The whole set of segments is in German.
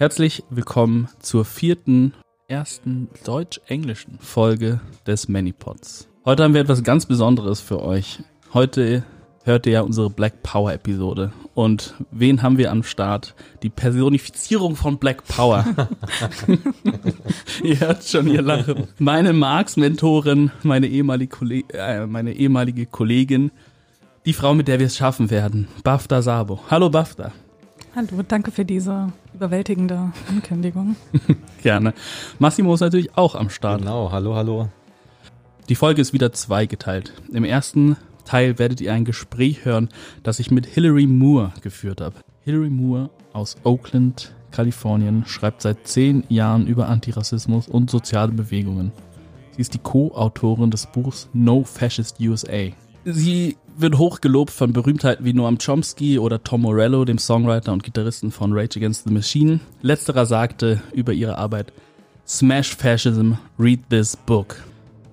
Herzlich willkommen zur vierten, ersten deutsch-englischen Folge des Manypods. Heute haben wir etwas ganz Besonderes für euch. Heute hört ihr ja unsere Black Power Episode. Und wen haben wir am Start? Die Personifizierung von Black Power. ihr hört schon ihr Lachen. Meine Marx-Mentorin, meine äh, meine ehemalige Kollegin, die Frau, mit der wir es schaffen werden, Bafta Sabo. Hallo Bafta. Hallo, danke für diese überwältigende Ankündigung. Gerne. Massimo ist natürlich auch am Start. Genau, hallo, hallo. Die Folge ist wieder zweigeteilt. Im ersten Teil werdet ihr ein Gespräch hören, das ich mit Hilary Moore geführt habe. Hilary Moore aus Oakland, Kalifornien, schreibt seit zehn Jahren über Antirassismus und soziale Bewegungen. Sie ist die Co-Autorin des Buchs No Fascist USA. Sie wird hochgelobt von Berühmtheiten wie Noam Chomsky oder Tom Morello, dem Songwriter und Gitarristen von Rage Against the Machine. Letzterer sagte über ihre Arbeit, Smash Fascism, read this book.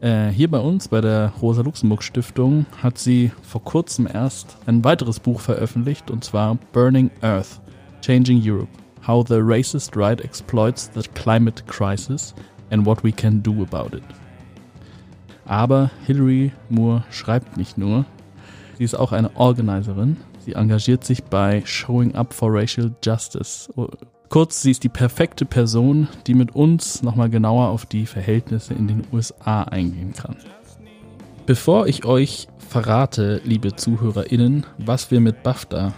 Äh, hier bei uns, bei der Rosa-Luxemburg-Stiftung, hat sie vor kurzem erst ein weiteres Buch veröffentlicht, und zwar Burning Earth, Changing Europe, How the Racist Right Exploits the Climate Crisis and What We Can Do About It. Aber Hilary Moore schreibt nicht nur, sie ist auch eine Organizerin. Sie engagiert sich bei Showing Up for Racial Justice. Kurz, sie ist die perfekte Person, die mit uns nochmal genauer auf die Verhältnisse in den USA eingehen kann. Bevor ich euch verrate, liebe ZuhörerInnen, was wir mit BAFTA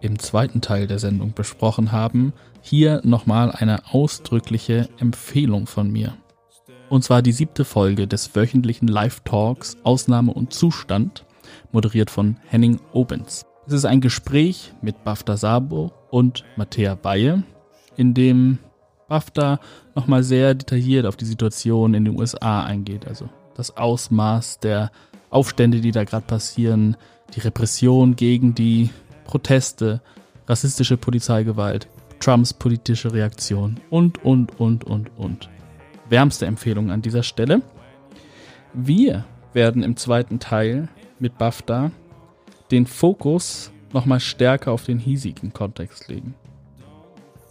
im zweiten Teil der Sendung besprochen haben, hier nochmal eine ausdrückliche Empfehlung von mir. Und zwar die siebte Folge des wöchentlichen Live-Talks Ausnahme und Zustand, moderiert von Henning Obens. Es ist ein Gespräch mit Bafta Sabo und Mattea Baye, in dem Bafta nochmal sehr detailliert auf die Situation in den USA eingeht. Also das Ausmaß der Aufstände, die da gerade passieren, die Repression gegen die Proteste, rassistische Polizeigewalt, Trumps politische Reaktion und, und, und, und, und wärmste Empfehlung an dieser Stelle. Wir werden im zweiten Teil mit BAFTA den Fokus nochmal stärker auf den hiesigen Kontext legen.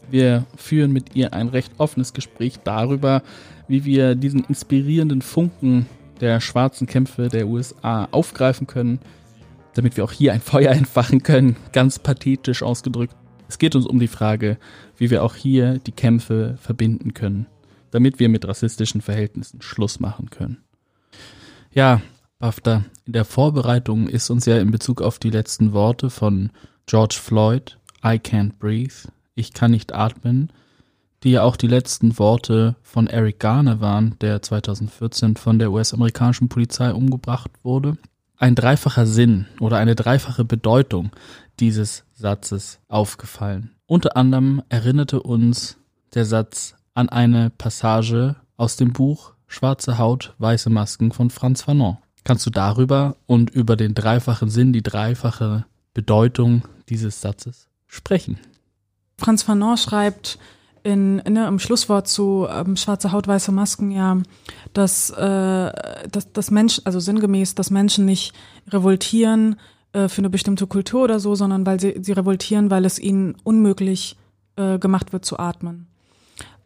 Wir führen mit ihr ein recht offenes Gespräch darüber, wie wir diesen inspirierenden Funken der schwarzen Kämpfe der USA aufgreifen können, damit wir auch hier ein Feuer entfachen können, ganz pathetisch ausgedrückt. Es geht uns um die Frage, wie wir auch hier die Kämpfe verbinden können damit wir mit rassistischen Verhältnissen Schluss machen können. Ja, Bafta, in der Vorbereitung ist uns ja in Bezug auf die letzten Worte von George Floyd, I can't breathe, ich kann nicht atmen, die ja auch die letzten Worte von Eric Garner waren, der 2014 von der US-amerikanischen Polizei umgebracht wurde, ein dreifacher Sinn oder eine dreifache Bedeutung dieses Satzes aufgefallen. Unter anderem erinnerte uns der Satz an eine Passage aus dem Buch Schwarze Haut, weiße Masken von Franz Fanon. Kannst du darüber und über den dreifachen Sinn, die dreifache Bedeutung dieses Satzes sprechen? Franz Fanon schreibt in, ne, im Schlusswort zu ähm, Schwarze Haut, weiße Masken ja, dass, äh, dass, dass Menschen, also sinngemäß, dass Menschen nicht revoltieren äh, für eine bestimmte Kultur oder so, sondern weil sie, sie revoltieren, weil es ihnen unmöglich äh, gemacht wird zu atmen.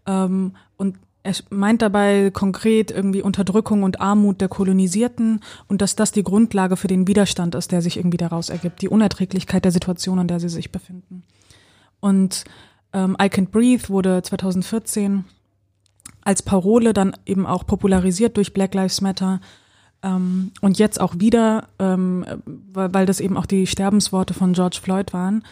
Ähm, und er meint dabei konkret irgendwie Unterdrückung und Armut der Kolonisierten und dass das die Grundlage für den Widerstand ist, der sich irgendwie daraus ergibt, die Unerträglichkeit der Situation, in der sie sich befinden. Und ähm, I Can't Breathe wurde 2014 als Parole dann eben auch popularisiert durch Black Lives Matter ähm, und jetzt auch wieder, ähm, weil, weil das eben auch die Sterbensworte von George Floyd waren,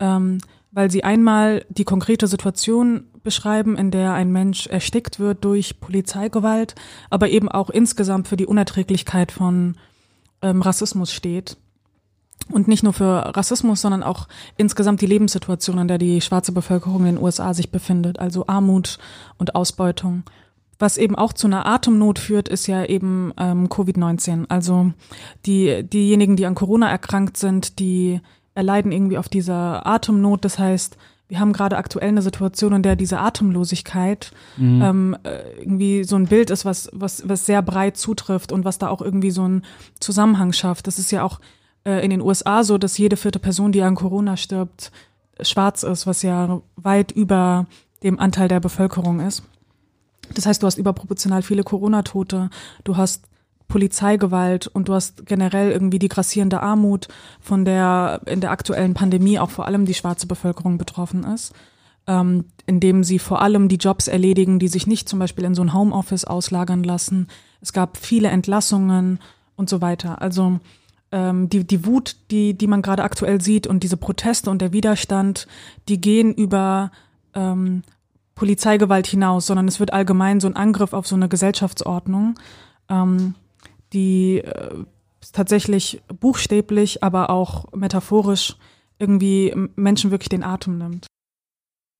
ähm, weil sie einmal die konkrete Situation beschreiben, in der ein Mensch erstickt wird durch Polizeigewalt, aber eben auch insgesamt für die Unerträglichkeit von ähm, Rassismus steht. Und nicht nur für Rassismus, sondern auch insgesamt die Lebenssituation, in der die schwarze Bevölkerung in den USA sich befindet, also Armut und Ausbeutung. Was eben auch zu einer Atemnot führt, ist ja eben ähm, Covid-19. Also die, diejenigen, die an Corona erkrankt sind, die erleiden irgendwie auf dieser Atemnot. Das heißt, wir haben gerade aktuell eine Situation, in der diese Atemlosigkeit mhm. ähm, äh, irgendwie so ein Bild ist, was, was, was sehr breit zutrifft und was da auch irgendwie so einen Zusammenhang schafft. Das ist ja auch äh, in den USA so, dass jede vierte Person, die an Corona stirbt, schwarz ist, was ja weit über dem Anteil der Bevölkerung ist. Das heißt, du hast überproportional viele Corona-Tote, du hast Polizeigewalt und du hast generell irgendwie die grassierende Armut, von der in der aktuellen Pandemie auch vor allem die schwarze Bevölkerung betroffen ist, ähm, indem sie vor allem die Jobs erledigen, die sich nicht zum Beispiel in so ein Homeoffice auslagern lassen. Es gab viele Entlassungen und so weiter. Also ähm, die, die Wut, die, die man gerade aktuell sieht und diese Proteste und der Widerstand, die gehen über ähm, Polizeigewalt hinaus, sondern es wird allgemein so ein Angriff auf so eine Gesellschaftsordnung, ähm, die äh, tatsächlich buchstäblich, aber auch metaphorisch irgendwie Menschen wirklich den Atem nimmt.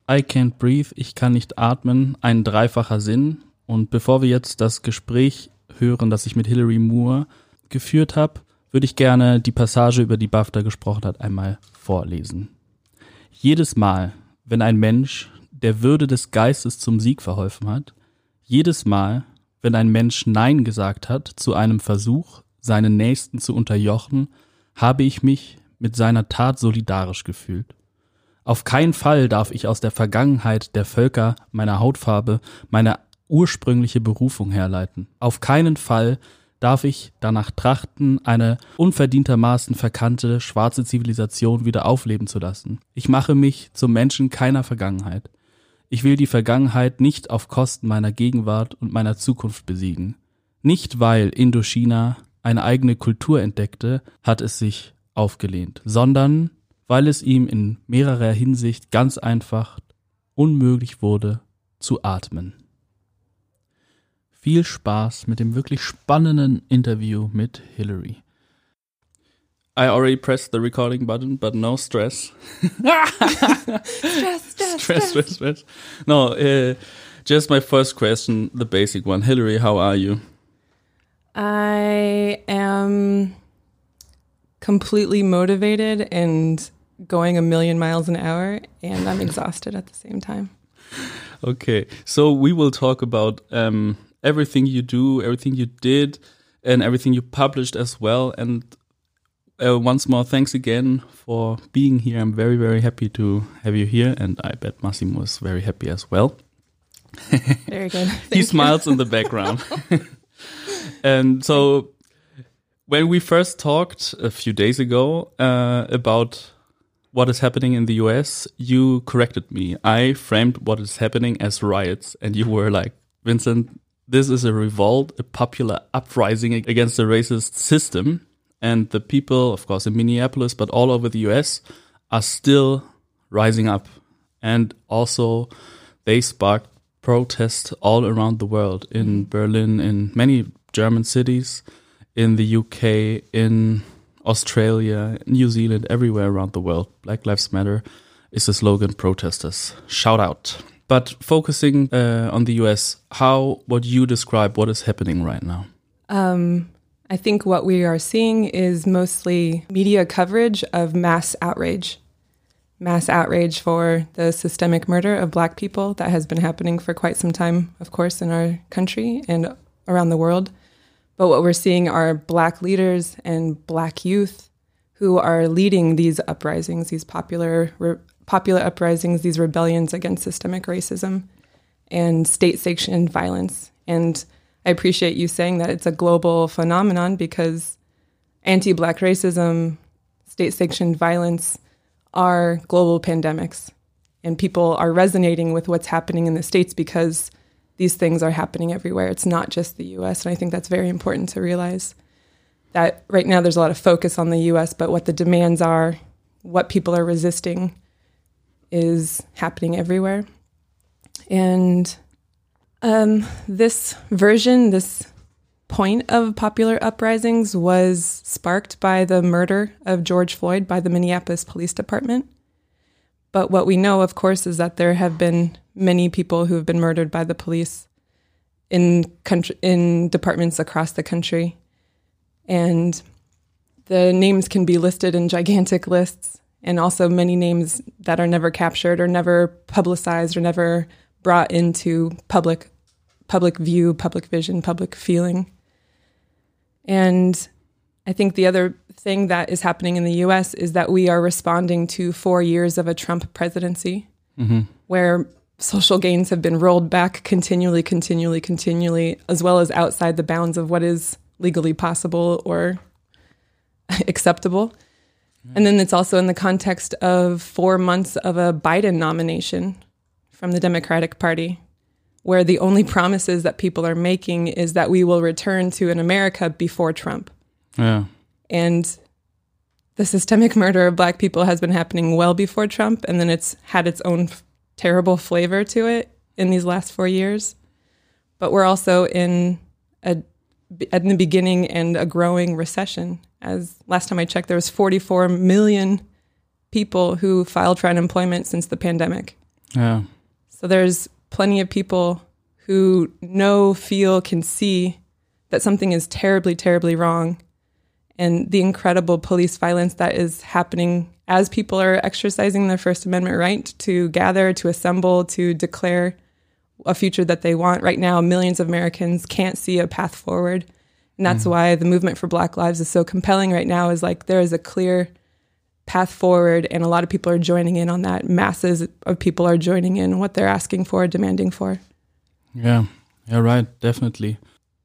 I can't breathe, ich kann nicht atmen, ein dreifacher Sinn. Und bevor wir jetzt das Gespräch hören, das ich mit Hilary Moore geführt habe, würde ich gerne die Passage, über die BAFTA gesprochen hat, einmal vorlesen. Jedes Mal, wenn ein Mensch der Würde des Geistes zum Sieg verholfen hat, jedes Mal, wenn ein Mensch Nein gesagt hat zu einem Versuch, seinen Nächsten zu unterjochen, habe ich mich mit seiner Tat solidarisch gefühlt. Auf keinen Fall darf ich aus der Vergangenheit der Völker meiner Hautfarbe meine ursprüngliche Berufung herleiten. Auf keinen Fall darf ich danach trachten, eine unverdientermaßen verkannte schwarze Zivilisation wieder aufleben zu lassen. Ich mache mich zum Menschen keiner Vergangenheit. Ich will die Vergangenheit nicht auf Kosten meiner Gegenwart und meiner Zukunft besiegen. Nicht weil Indochina eine eigene Kultur entdeckte, hat es sich aufgelehnt, sondern weil es ihm in mehrerer Hinsicht ganz einfach unmöglich wurde zu atmen. Viel Spaß mit dem wirklich spannenden Interview mit Hillary. I already pressed the recording button, but no stress. stress, stress, stress, stress, stress. No, uh, just my first question, the basic one. Hillary, how are you? I am completely motivated and going a million miles an hour, and I'm exhausted at the same time. Okay, so we will talk about um, everything you do, everything you did, and everything you published as well. And uh, once more, thanks again for being here. I'm very, very happy to have you here, and I bet Massimo is very happy as well. Very good. he smiles in the background. and so, when we first talked a few days ago uh, about what is happening in the US, you corrected me. I framed what is happening as riots, and you were like, Vincent, this is a revolt, a popular uprising against the racist system and the people, of course, in Minneapolis, but all over the US, are still rising up. And also, they sparked protests all around the world in Berlin, in many German cities, in the UK, in Australia, New Zealand, everywhere around the world. Black Lives Matter is the slogan protesters. Shout out. But focusing uh, on the US, how would you describe what is happening right now? Um, I think what we are seeing is mostly media coverage of mass outrage. Mass outrage for the systemic murder of black people that has been happening for quite some time, of course, in our country and around the world. But what we're seeing are black leaders and black youth who are leading these uprisings, these popular re- popular uprisings, these rebellions against systemic racism and state sanctioned violence. And I appreciate you saying that it's a global phenomenon because anti black racism, state sanctioned violence are global pandemics. And people are resonating with what's happening in the States because these things are happening everywhere. It's not just the US. And I think that's very important to realize that right now there's a lot of focus on the US, but what the demands are, what people are resisting, is happening everywhere. And um, this version, this point of popular uprisings was sparked by the murder of George Floyd by the Minneapolis Police Department. But what we know, of course, is that there have been many people who have been murdered by the police in country, in departments across the country, and the names can be listed in gigantic lists, and also many names that are never captured or never publicized or never brought into public public view, public vision, public feeling. And I think the other thing that is happening in the US is that we are responding to four years of a Trump presidency mm-hmm. where social gains have been rolled back continually, continually, continually, as well as outside the bounds of what is legally possible or acceptable. And then it's also in the context of four months of a Biden nomination from the Democratic Party, where the only promises that people are making is that we will return to an America before Trump. Yeah. And the systemic murder of black people has been happening well before Trump, and then it's had its own f- terrible flavor to it in these last four years. But we're also in a in the beginning and a growing recession. As last time I checked, there was 44 million people who filed for unemployment since the pandemic. Yeah. So there's plenty of people who know, feel, can see that something is terribly, terribly wrong. And the incredible police violence that is happening as people are exercising their First Amendment right to gather, to assemble, to declare a future that they want. Right now, millions of Americans can't see a path forward. And that's mm. why the movement for Black Lives is so compelling right now, is like there is a clear path forward, and a lot of people are joining in on that. Masses of people are joining in what they're asking for, demanding for. Yeah. Yeah, right. Definitely.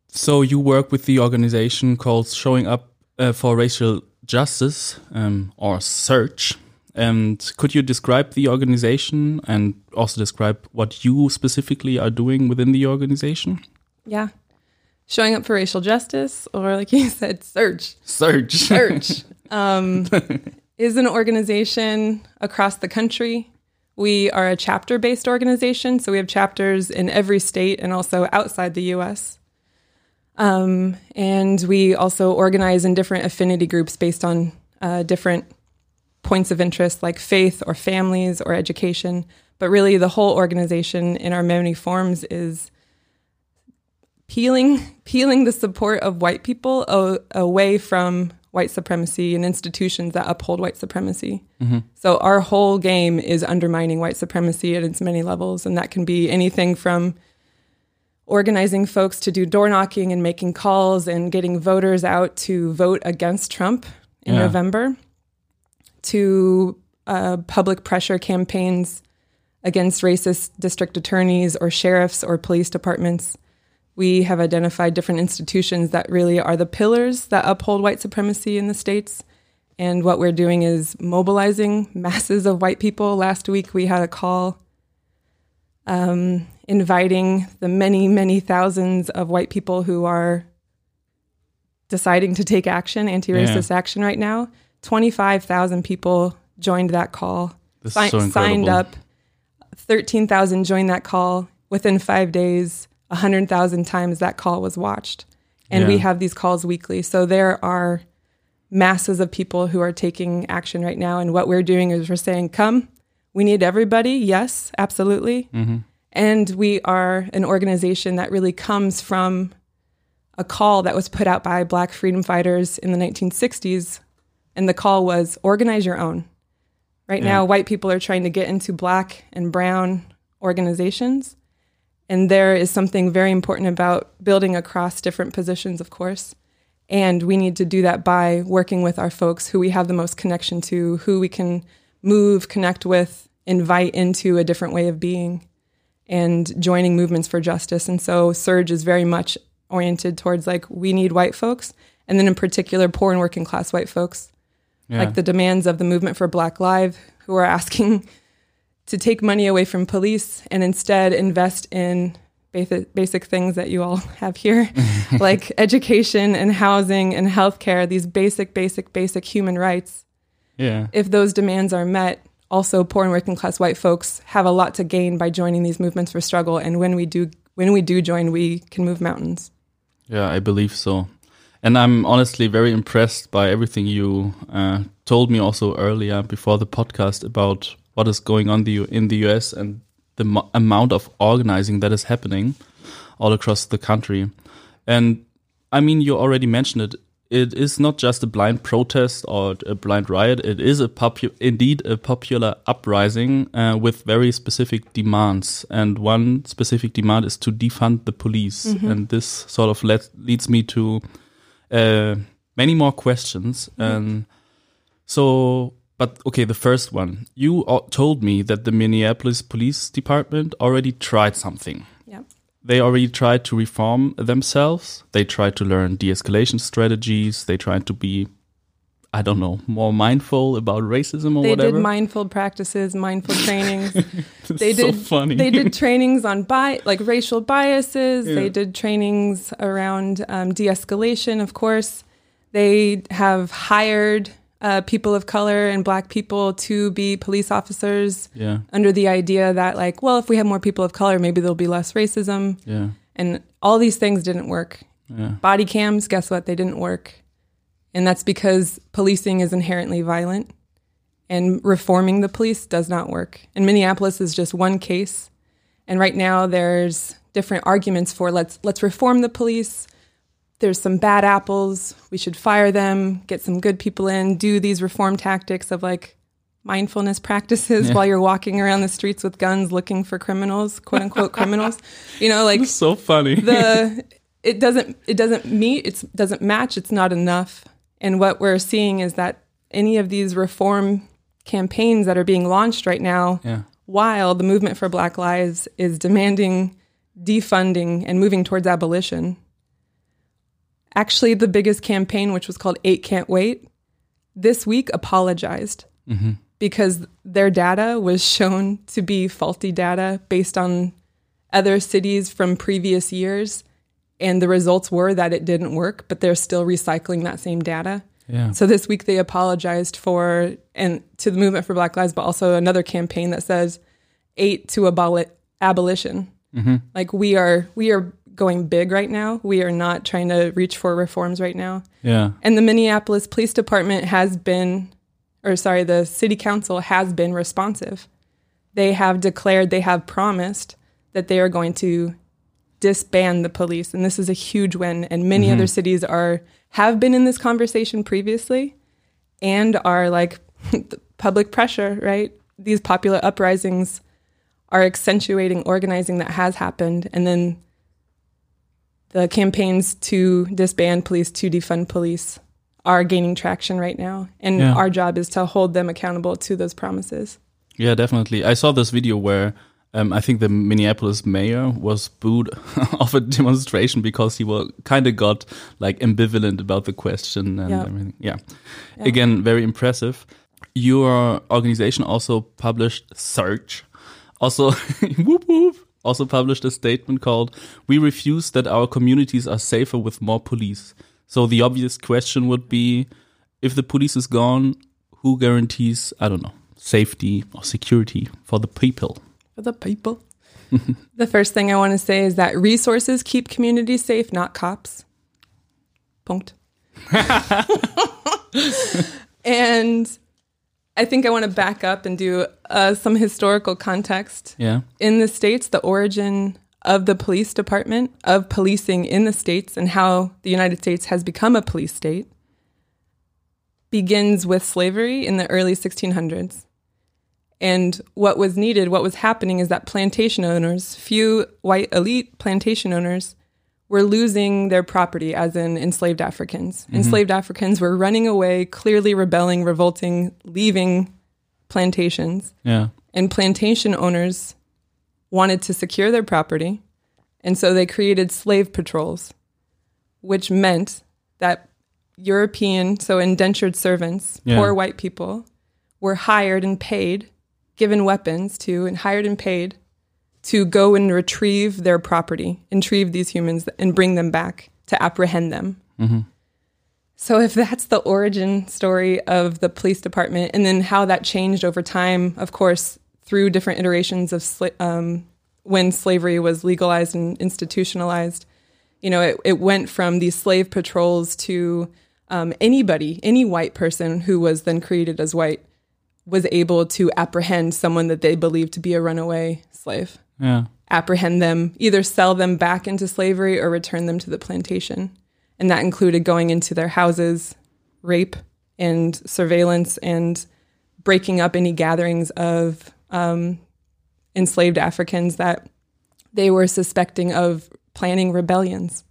So you work with the organization called Showing Up uh, for Racial Justice um, or Search. And could you describe the organization and also describe what you specifically are doing within the organization? Yeah. Showing up for racial justice, or like you said, search. Search. Search um, is an organization across the country. We are a chapter based organization, so we have chapters in every state and also outside the US. Um, and we also organize in different affinity groups based on uh, different points of interest like faith or families or education. But really, the whole organization in our many forms is peeling peeling the support of white people away from white supremacy and institutions that uphold white supremacy. So our whole game is undermining white supremacy at its many levels, and that can be anything from organizing folks to do door knocking and making calls and getting voters out to vote against Trump in Yeah. November, to uh, public pressure campaigns against racist district attorneys or sheriffs or police departments. We have identified different institutions that really are the pillars that uphold white supremacy in the states. And what we're doing is mobilizing masses of white people. Last week, we had a call um, inviting the many, many thousands of white people who are deciding to take action, anti racist action right now. 25,000 people joined that call, si- so signed up. 13,000 joined that call. Within five days, 100,000 times that call was watched. And we have these calls weekly. So there are masses of people who are taking action right now. And what we're doing is we're saying, come, we need everybody. Yes, absolutely. Mm-hmm. And we are an organization that really comes from a call that was put out by black freedom fighters in the 1960s. And the call was organize your own. Right Yeah. now, white people are trying to get into black and brown organizations. And there is something very important about building across different positions, of course. And we need to do that by working with our folks who we have the most connection to, who we can move, connect with, invite into a different way of being, and joining movements for justice. And so Surge is very much oriented towards like, we need white folks, and then in particular, poor and working class white folks Yeah. like the demands of the movement for Black Lives, who are asking to take money away from police and instead invest in basic, basic things that you all have here, like education and housing and healthcare, these basic, basic, basic human rights. yeah. If those demands are met, also poor and working class white folks have a lot to gain by joining these movements for struggle. And when we do, when we do join, we can move mountains. Yeah, I believe so. And I'm honestly very impressed by everything you uh, told me also earlier before the podcast about what is going on the, in the US and the mo- amount of organizing that is happening all across the country. And I mean, you already mentioned it. It is not just a blind protest or a blind riot. It is a popu- indeed a popular uprising uh, with very specific demands. And one specific demand is to defund the police. And this sort of led, leads me to uh, many more questions. And so, but okay, the first one. You told me that the Minneapolis Police Department already tried something. Yeah. They already tried to reform themselves. They tried to learn de-escalation strategies. They tried to be, I don't know, more mindful about racism or They whatever. They did mindful practices, mindful trainings. they so did funny. they did trainings on bi- like racial biases. Yeah. They did trainings around um, de-escalation. Of course, they have hired uh, people of color and Black people to be police officers yeah, under the idea that like, well, if we have more people of color, maybe there'll be less racism. yeah, And all these things didn't work. yeah, Body cams, guess what? They didn't work. And that's because policing is inherently violent and reforming the police does not work. And Minneapolis is just one case. And right now there's different arguments for let's let's reform the police. There's some bad apples. We should fire them, get some good people in, do these reform tactics of like mindfulness practices Yeah. while you're walking around the streets with guns looking for criminals, quote unquote criminals. You know, like It's so funny. the it doesn't it doesn't meet it doesn't match it's not enough and what we're seeing is that any of these reform campaigns that are being launched right now yeah, while the movement for black lives is demanding defunding and moving towards abolition actually the biggest campaign which was called 8 can't wait this week apologized mm-hmm. because their data was shown to be faulty data based on other cities from previous years and the results were that it didn't work but they're still recycling that same data. Yeah. so this week they apologized for and to the movement for black lives but also another campaign that says eight to aboli- abolition. Mm-hmm. Like we are we are going big right now we are not trying to reach for reforms right now yeah. and the Minneapolis Police Department has been, or sorry, the city council has been responsive. They have declared, they have promised that they are going to disband the police. And this is a huge win. And many mm-hmm. other cities are, have been in this conversation previously and are like public pressure, right? These popular uprisings are accentuating organizing that has happened. And then the campaigns to disband police, to defund police are gaining traction right now. And Yeah. our job is to hold them accountable to those promises. Yeah, definitely. I saw this video where um, I think the Minneapolis mayor was booed off a demonstration because he was kind of got like ambivalent about the question and Yeah. everything. Yeah. Yeah. Again, very impressive. Your organization also published Search, also whoop whoop, also published a statement called "We refuse that our communities are safer with more police." So the obvious question would be, if the police is gone, who guarantees? I don't know safety or security for the people. For the people. the first thing I want to say is that resources keep communities safe, not cops. Punkt. and I think I want to back up and do uh, some historical context. Yeah. in the states the origin of the police department of policing in the states and how the united states has become a police state begins with slavery in the early 1600s and what was needed what was happening is that plantation owners few white elite plantation owners were losing their property as in enslaved africans mm-hmm. enslaved africans were running away clearly rebelling revolting leaving plantations Yeah. and plantation owners wanted to secure their property, and so they created slave patrols, which meant that European, so indentured servants, Yeah. poor white people, were hired and paid, given weapons to, and hired and paid to go and retrieve their property, retrieve these humans, and bring them back to apprehend them. So if that's the origin story of the police department, and then how that changed over time, of course, through different iterations of sla- um, when slavery was legalized and institutionalized, you know, it, it went from these slave patrols to um, anybody, any white person who was then created as white, was able to apprehend someone that they believed to be a runaway slave Yeah. apprehend them, either sell them back into slavery or return them to the plantation. And that included going into their houses, rape and surveillance, and breaking up any gatherings of um, enslaved Africans that they were suspecting of planning rebellions.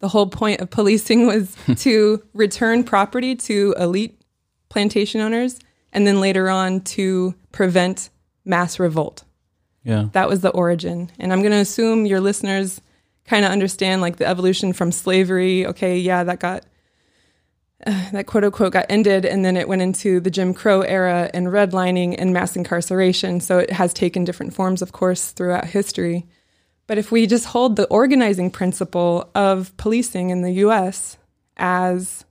The whole point of policing was to return property to elite plantation owners and then later on to prevent mass revolt. Yeah. That was the origin. And I'm going to assume your listeners kind of understand like the evolution from slavery. Okay, yeah, that got uh, that quote unquote got ended, and then it went into the Jim Crow era and redlining and mass incarceration. So it has taken different forms, of course, throughout history. But if we just hold the organizing principle of policing in the US as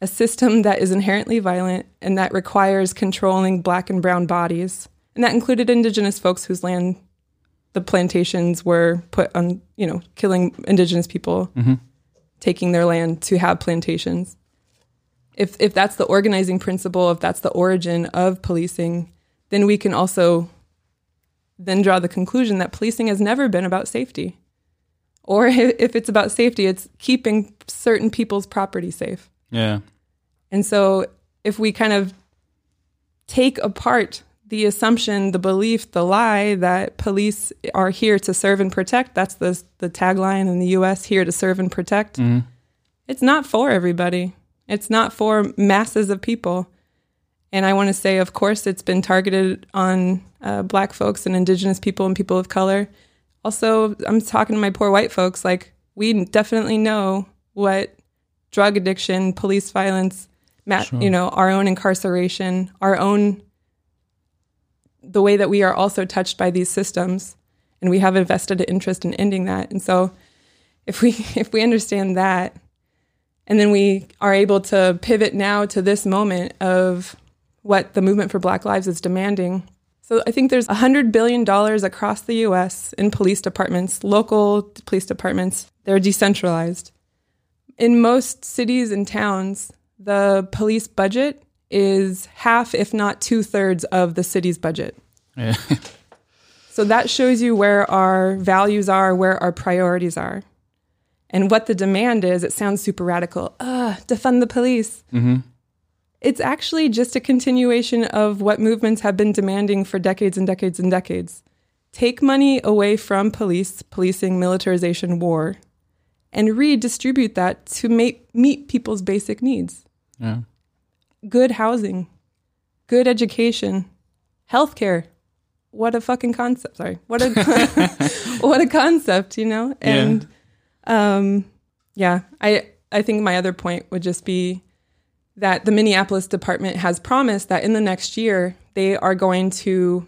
a system that is inherently violent and that requires controlling black and brown bodies, and that included indigenous folks whose land the plantations were put on, you know, killing indigenous people, mm-hmm. taking their land to have plantations. If if that's the organizing principle, if that's the origin of policing, then we can also then draw the conclusion that policing has never been about safety. Or if it's about safety, it's keeping certain people's property safe. Yeah. And so if we kind of take apart the assumption, the belief, the lie that police are here to serve and protect, that's the the tagline in the US here to serve and protect. It's not for everybody. It's not for masses of people. And I want to say, of course, it's been targeted on uh, black folks and indigenous people and people of color. Also, I'm talking to my poor white folks. Like, we definitely know what drug addiction, police violence, ma- you know, our own incarceration, our own, the way that we are also touched by these systems. And we have a vested interest in ending that. And so, if we if we understand that, and then we are able to pivot now to this moment of what the movement for Black Lives is demanding. So I think there's $100 billion across the US in police departments, local police departments. They're decentralized. In most cities and towns, the police budget is half, if not two thirds, of the city's budget. Yeah. So that shows you where our values are, where our priorities are. And what the demand is, it sounds super radical. Uh, defund the police. It's actually just a continuation of what movements have been demanding for decades and decades and decades. Take money away from police, policing, militarization, war, and redistribute that to make, meet people's basic needs yeah. Good housing, good education, healthcare. What a fucking concept. Sorry. What a what a concept, you know? And um yeah, I I think my other point would just be that the Minneapolis department has promised that in the next year they are going to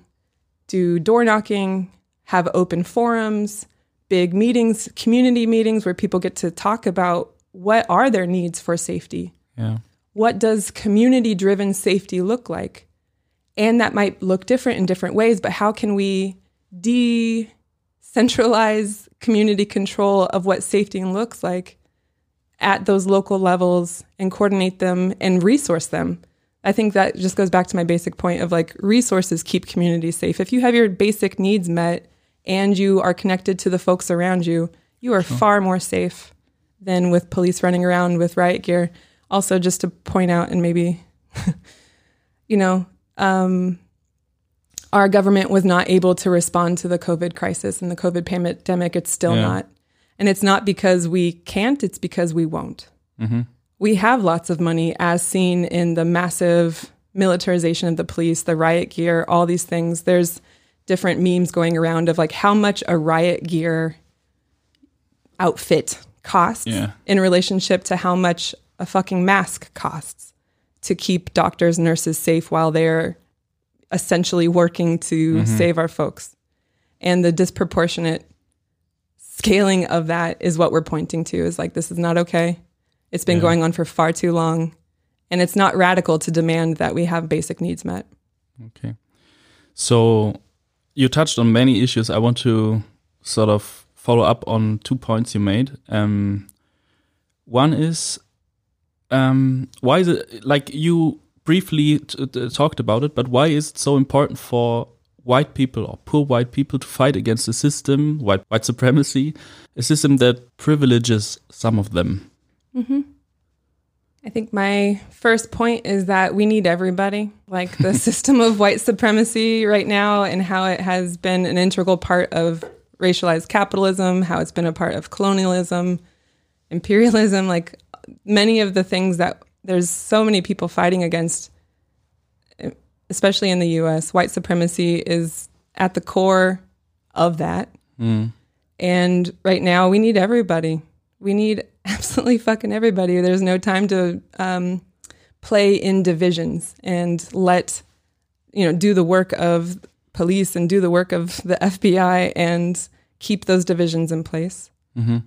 do door knocking, have open forums, big meetings, community meetings where people get to talk about what are their needs for safety Yeah. What does community driven safety look like? And that might look different in different ways, but how can we decentralize community control of what safety looks like at those local levels and coordinate them and resource them? I think that just goes back to my basic point of like resources keep communities safe. If you have your basic needs met and you are connected to the folks around you, you are far more safe than with police running around with riot gear. Also, just to point out, and maybe, you know, um, our government was not able to respond to the COVID crisis and the COVID pandemic. It's still Yeah. not. And it's not because we can't, it's because we won't. We have lots of money, as seen in the massive militarization of the police, the riot gear, all these things. There's different memes going around of like how much a riot gear outfit costs Yeah. in relationship to how much a fucking mask costs to keep doctors, nurses safe while they're essentially working to save our folks. And the disproportionate scaling of that is what we're pointing to is like, this is not okay. It's been Yeah. going on for far too long. And it's not radical to demand that we have basic needs met. Okay. So you touched on many issues. I want to sort of follow up on two points you made. Um, one is um, why is it like you briefly talked about it, but why is it so important for white people or poor white people to fight against a system, white white supremacy, a system that privileges some of them? I think my first point is that we need everybody. Like the system of white supremacy right now and how it has been an integral part of racialized capitalism, how it's been a part of colonialism, imperialism, like many of the things that there's so many people fighting against especially in the US, white supremacy is at the core of that. Mm. And right now, we need everybody. We need absolutely fucking everybody. There's no time to um, play in divisions and let, you know, do the work of police and do the work of the FBI and keep those divisions in place. Mhm.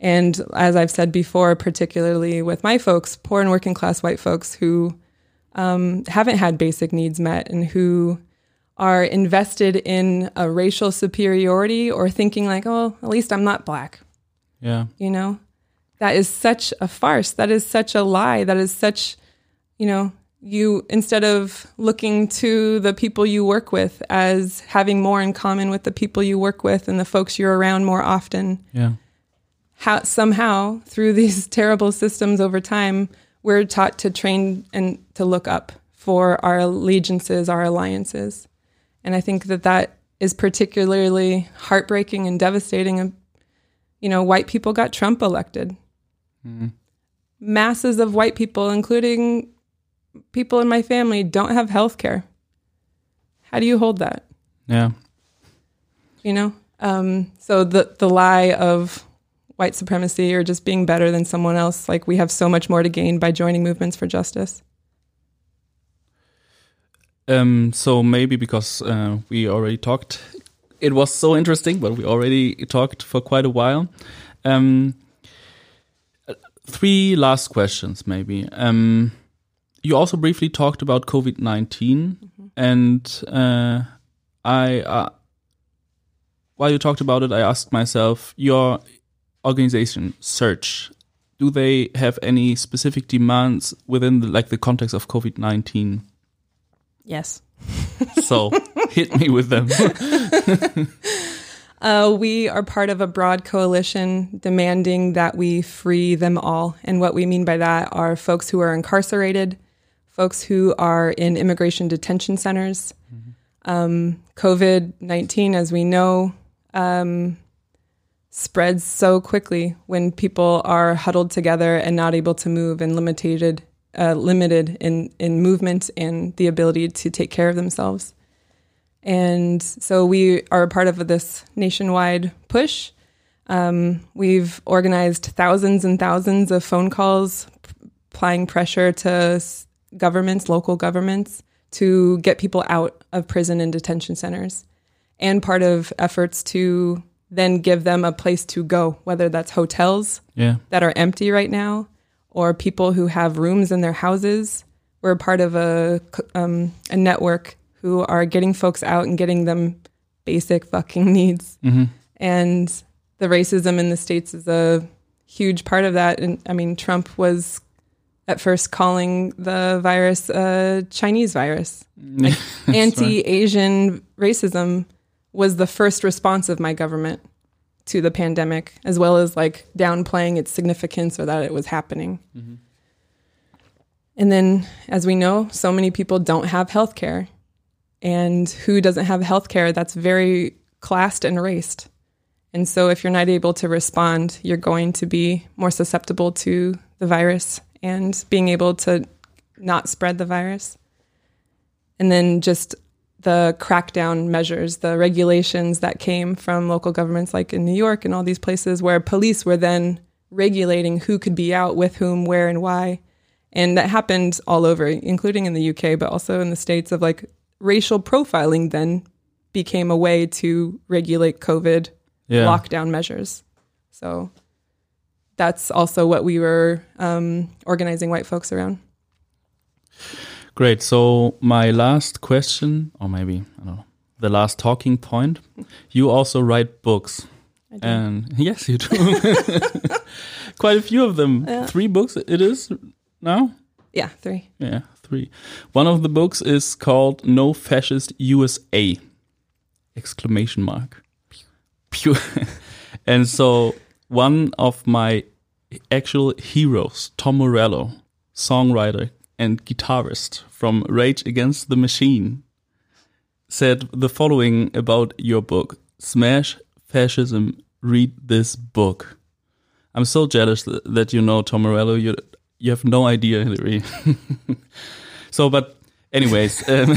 And as I've said before, particularly with my folks, poor and working class white folks who um, haven't had basic needs met and who are invested in a racial superiority or thinking like, oh, at least I'm not black, Yeah. you know? That is such a farce. That is such a lie. That is such, you know, you, instead of looking to the people you work with as having more in common with the people you work with and the folks you're around more often, Yeah. How somehow through these terrible systems over time we're taught to train and to look up for our allegiances our alliances. And i think that that is particularly heartbreaking and devastating. And, you know white people got trump elected. Masses of white people including people in my family don't have health care. How do you hold that? Yeah. you know? Um, so the the lie of white supremacy or just being better than someone else like we have so much more to gain by joining movements for justice Um, so maybe because uh, we already talked, it was so interesting, but we already talked for quite a while. Um, three last questions, maybe. Um, you also briefly talked about COVID 19, and uh, I, uh, while you talked about it, I asked myself, your organization, Search, do they have any specific demands within the, like the context of COVID 19? yes So hit me with them. uh, we are part of a broad coalition demanding that we free them all and what we mean by that are folks who are incarcerated folks who are in immigration detention centers um, covid-19 as we know um, spreads so quickly when people are huddled together and not able to move and limited uh, limited in in movement and the ability to take care of themselves. And so we are a part of this nationwide push. Um, we've organized thousands and thousands of phone calls, applying pressure to governments, local governments, to get people out of prison and detention centers, and part of efforts to then give them a place to go, whether that's hotels yeah. that are empty right now or people who have rooms in their houses. We're part of a, um, a network who are getting folks out and getting them basic fucking needs. And the racism in the States is a huge part of that. And I mean, Trump was at first calling the virus a Chinese virus. Like, Anti Asian racism was the first response of my government to the pandemic, as well as like downplaying its significance or that it was happening. Mm-hmm. And then, as we know, so many people don't have health care. And who doesn't have health care? That's very classed and raced. And so, if you're not able to respond, you're going to be more susceptible to the virus and being able to not spread the virus. And then, just the crackdown measures, the regulations that came from local governments like in New York and all these places where police were then regulating who could be out with whom, where, and why. And that happened all over, including in the UK, but also in the States of like racial profiling then became a way to regulate COVID Yeah. lockdown measures. So that's also what we were um, organizing white folks around. Great. So my last question, or maybe I don't know, the last talking point. You also write books, I do. and yes, you do. Quite a few of them. Three books. It is now. Yeah, three. Yeah, three. One of the books is called "No Fascist USA!" Exclamation mark. Pew. and so one of my actual heroes, Tom Morello, songwriter and guitarist from Rage Against the Machine, said the following about your book: "Smash fascism. Read this book." I'm so jealous that you know Tom Morello. You you have no idea, Hillary. so, but Anyways, um,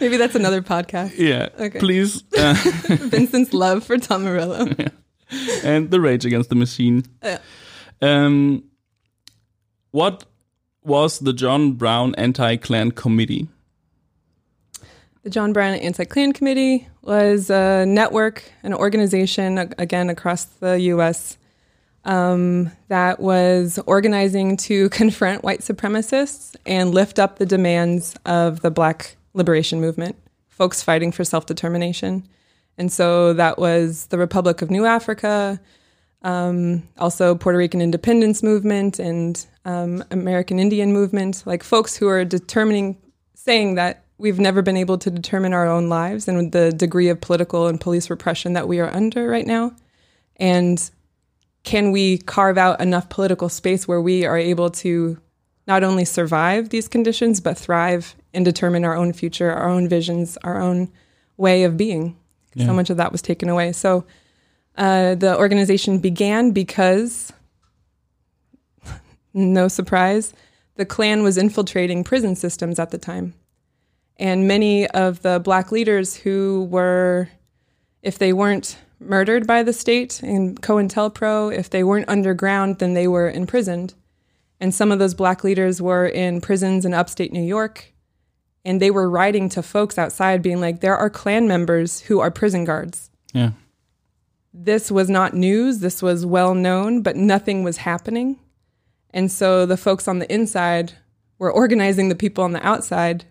Maybe that's another podcast. yeah, Okay. please. Uh, Vincent's love for Tom Morello. and the Rage Against the Machine. Yeah. Um, what was the John Brown Anti-Klan Committee? The John Brown Anti-Klan Committee was a network, an organization, again, across the U.S., um, that was organizing to confront white supremacists and lift up the demands of the Black liberation movement, folks fighting for self-determination. And so that was the Republic of New Africa, um, also Puerto Rican independence movement and um, American Indian movement, like folks who are determining, saying that we've never been able to determine our own lives and the degree of political and police repression that we are under right now. And can we carve out enough political space where we are able to not only survive these conditions, but thrive and determine our own future, our own visions, our own way of being? Yeah. So much of that was taken away. So uh, the organization began because, no surprise, the Klan was infiltrating prison systems at the time. And many of the black leaders who were, if they weren't murdered by the state in COINTELPRO, if they weren't underground, then they were imprisoned. And some of those black leaders were in prisons in upstate New York. And they were writing to folks outside, being like, there are Klan members who are prison guards Yeah. This was not news, this was well known, but nothing was happening. And so the folks on the inside were organizing the people on the outside,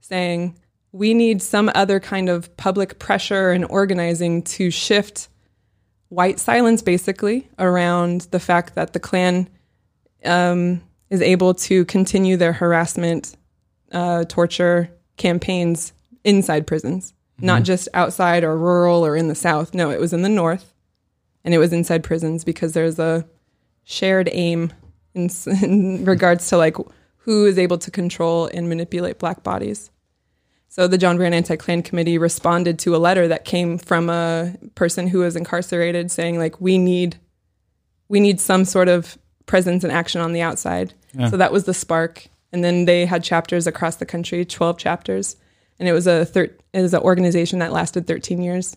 saying, we need some other kind of public pressure and organizing to shift white silence, basically, around the fact that the Klan um, is able to continue their harassment, uh, torture campaigns inside prisons, not mm-hmm. just outside or rural or in the South. No, it was in the North and it was inside prisons because there's a shared aim in, in regards to like who is able to control and manipulate black bodies. So the John Brown Anti-Klan Committee responded to a letter that came from a person who was incarcerated saying like we need we need some sort of presence and action on the outside. Yeah. So that was the spark. And then they had chapters across the country, 12 chapters. And it was a thir- it was an organization that lasted 13 years.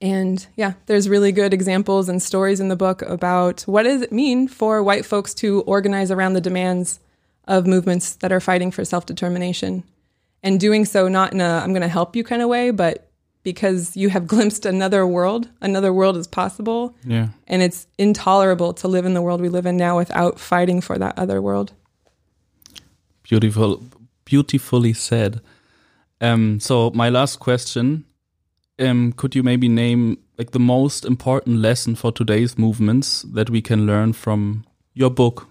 And yeah, there's really good examples and stories in the book about what does it mean for white folks to organize around the demands of movements that are fighting for self-determination and doing so not in a I'm going to help you kind of way, but because you have glimpsed another world, another world is possible, Yeah. and it's intolerable to live in the world we live in now without fighting for that other world. Beautiful, beautifully said. Um, so my last question: um, Could you maybe name like the most important lesson for today's movements that we can learn from your book?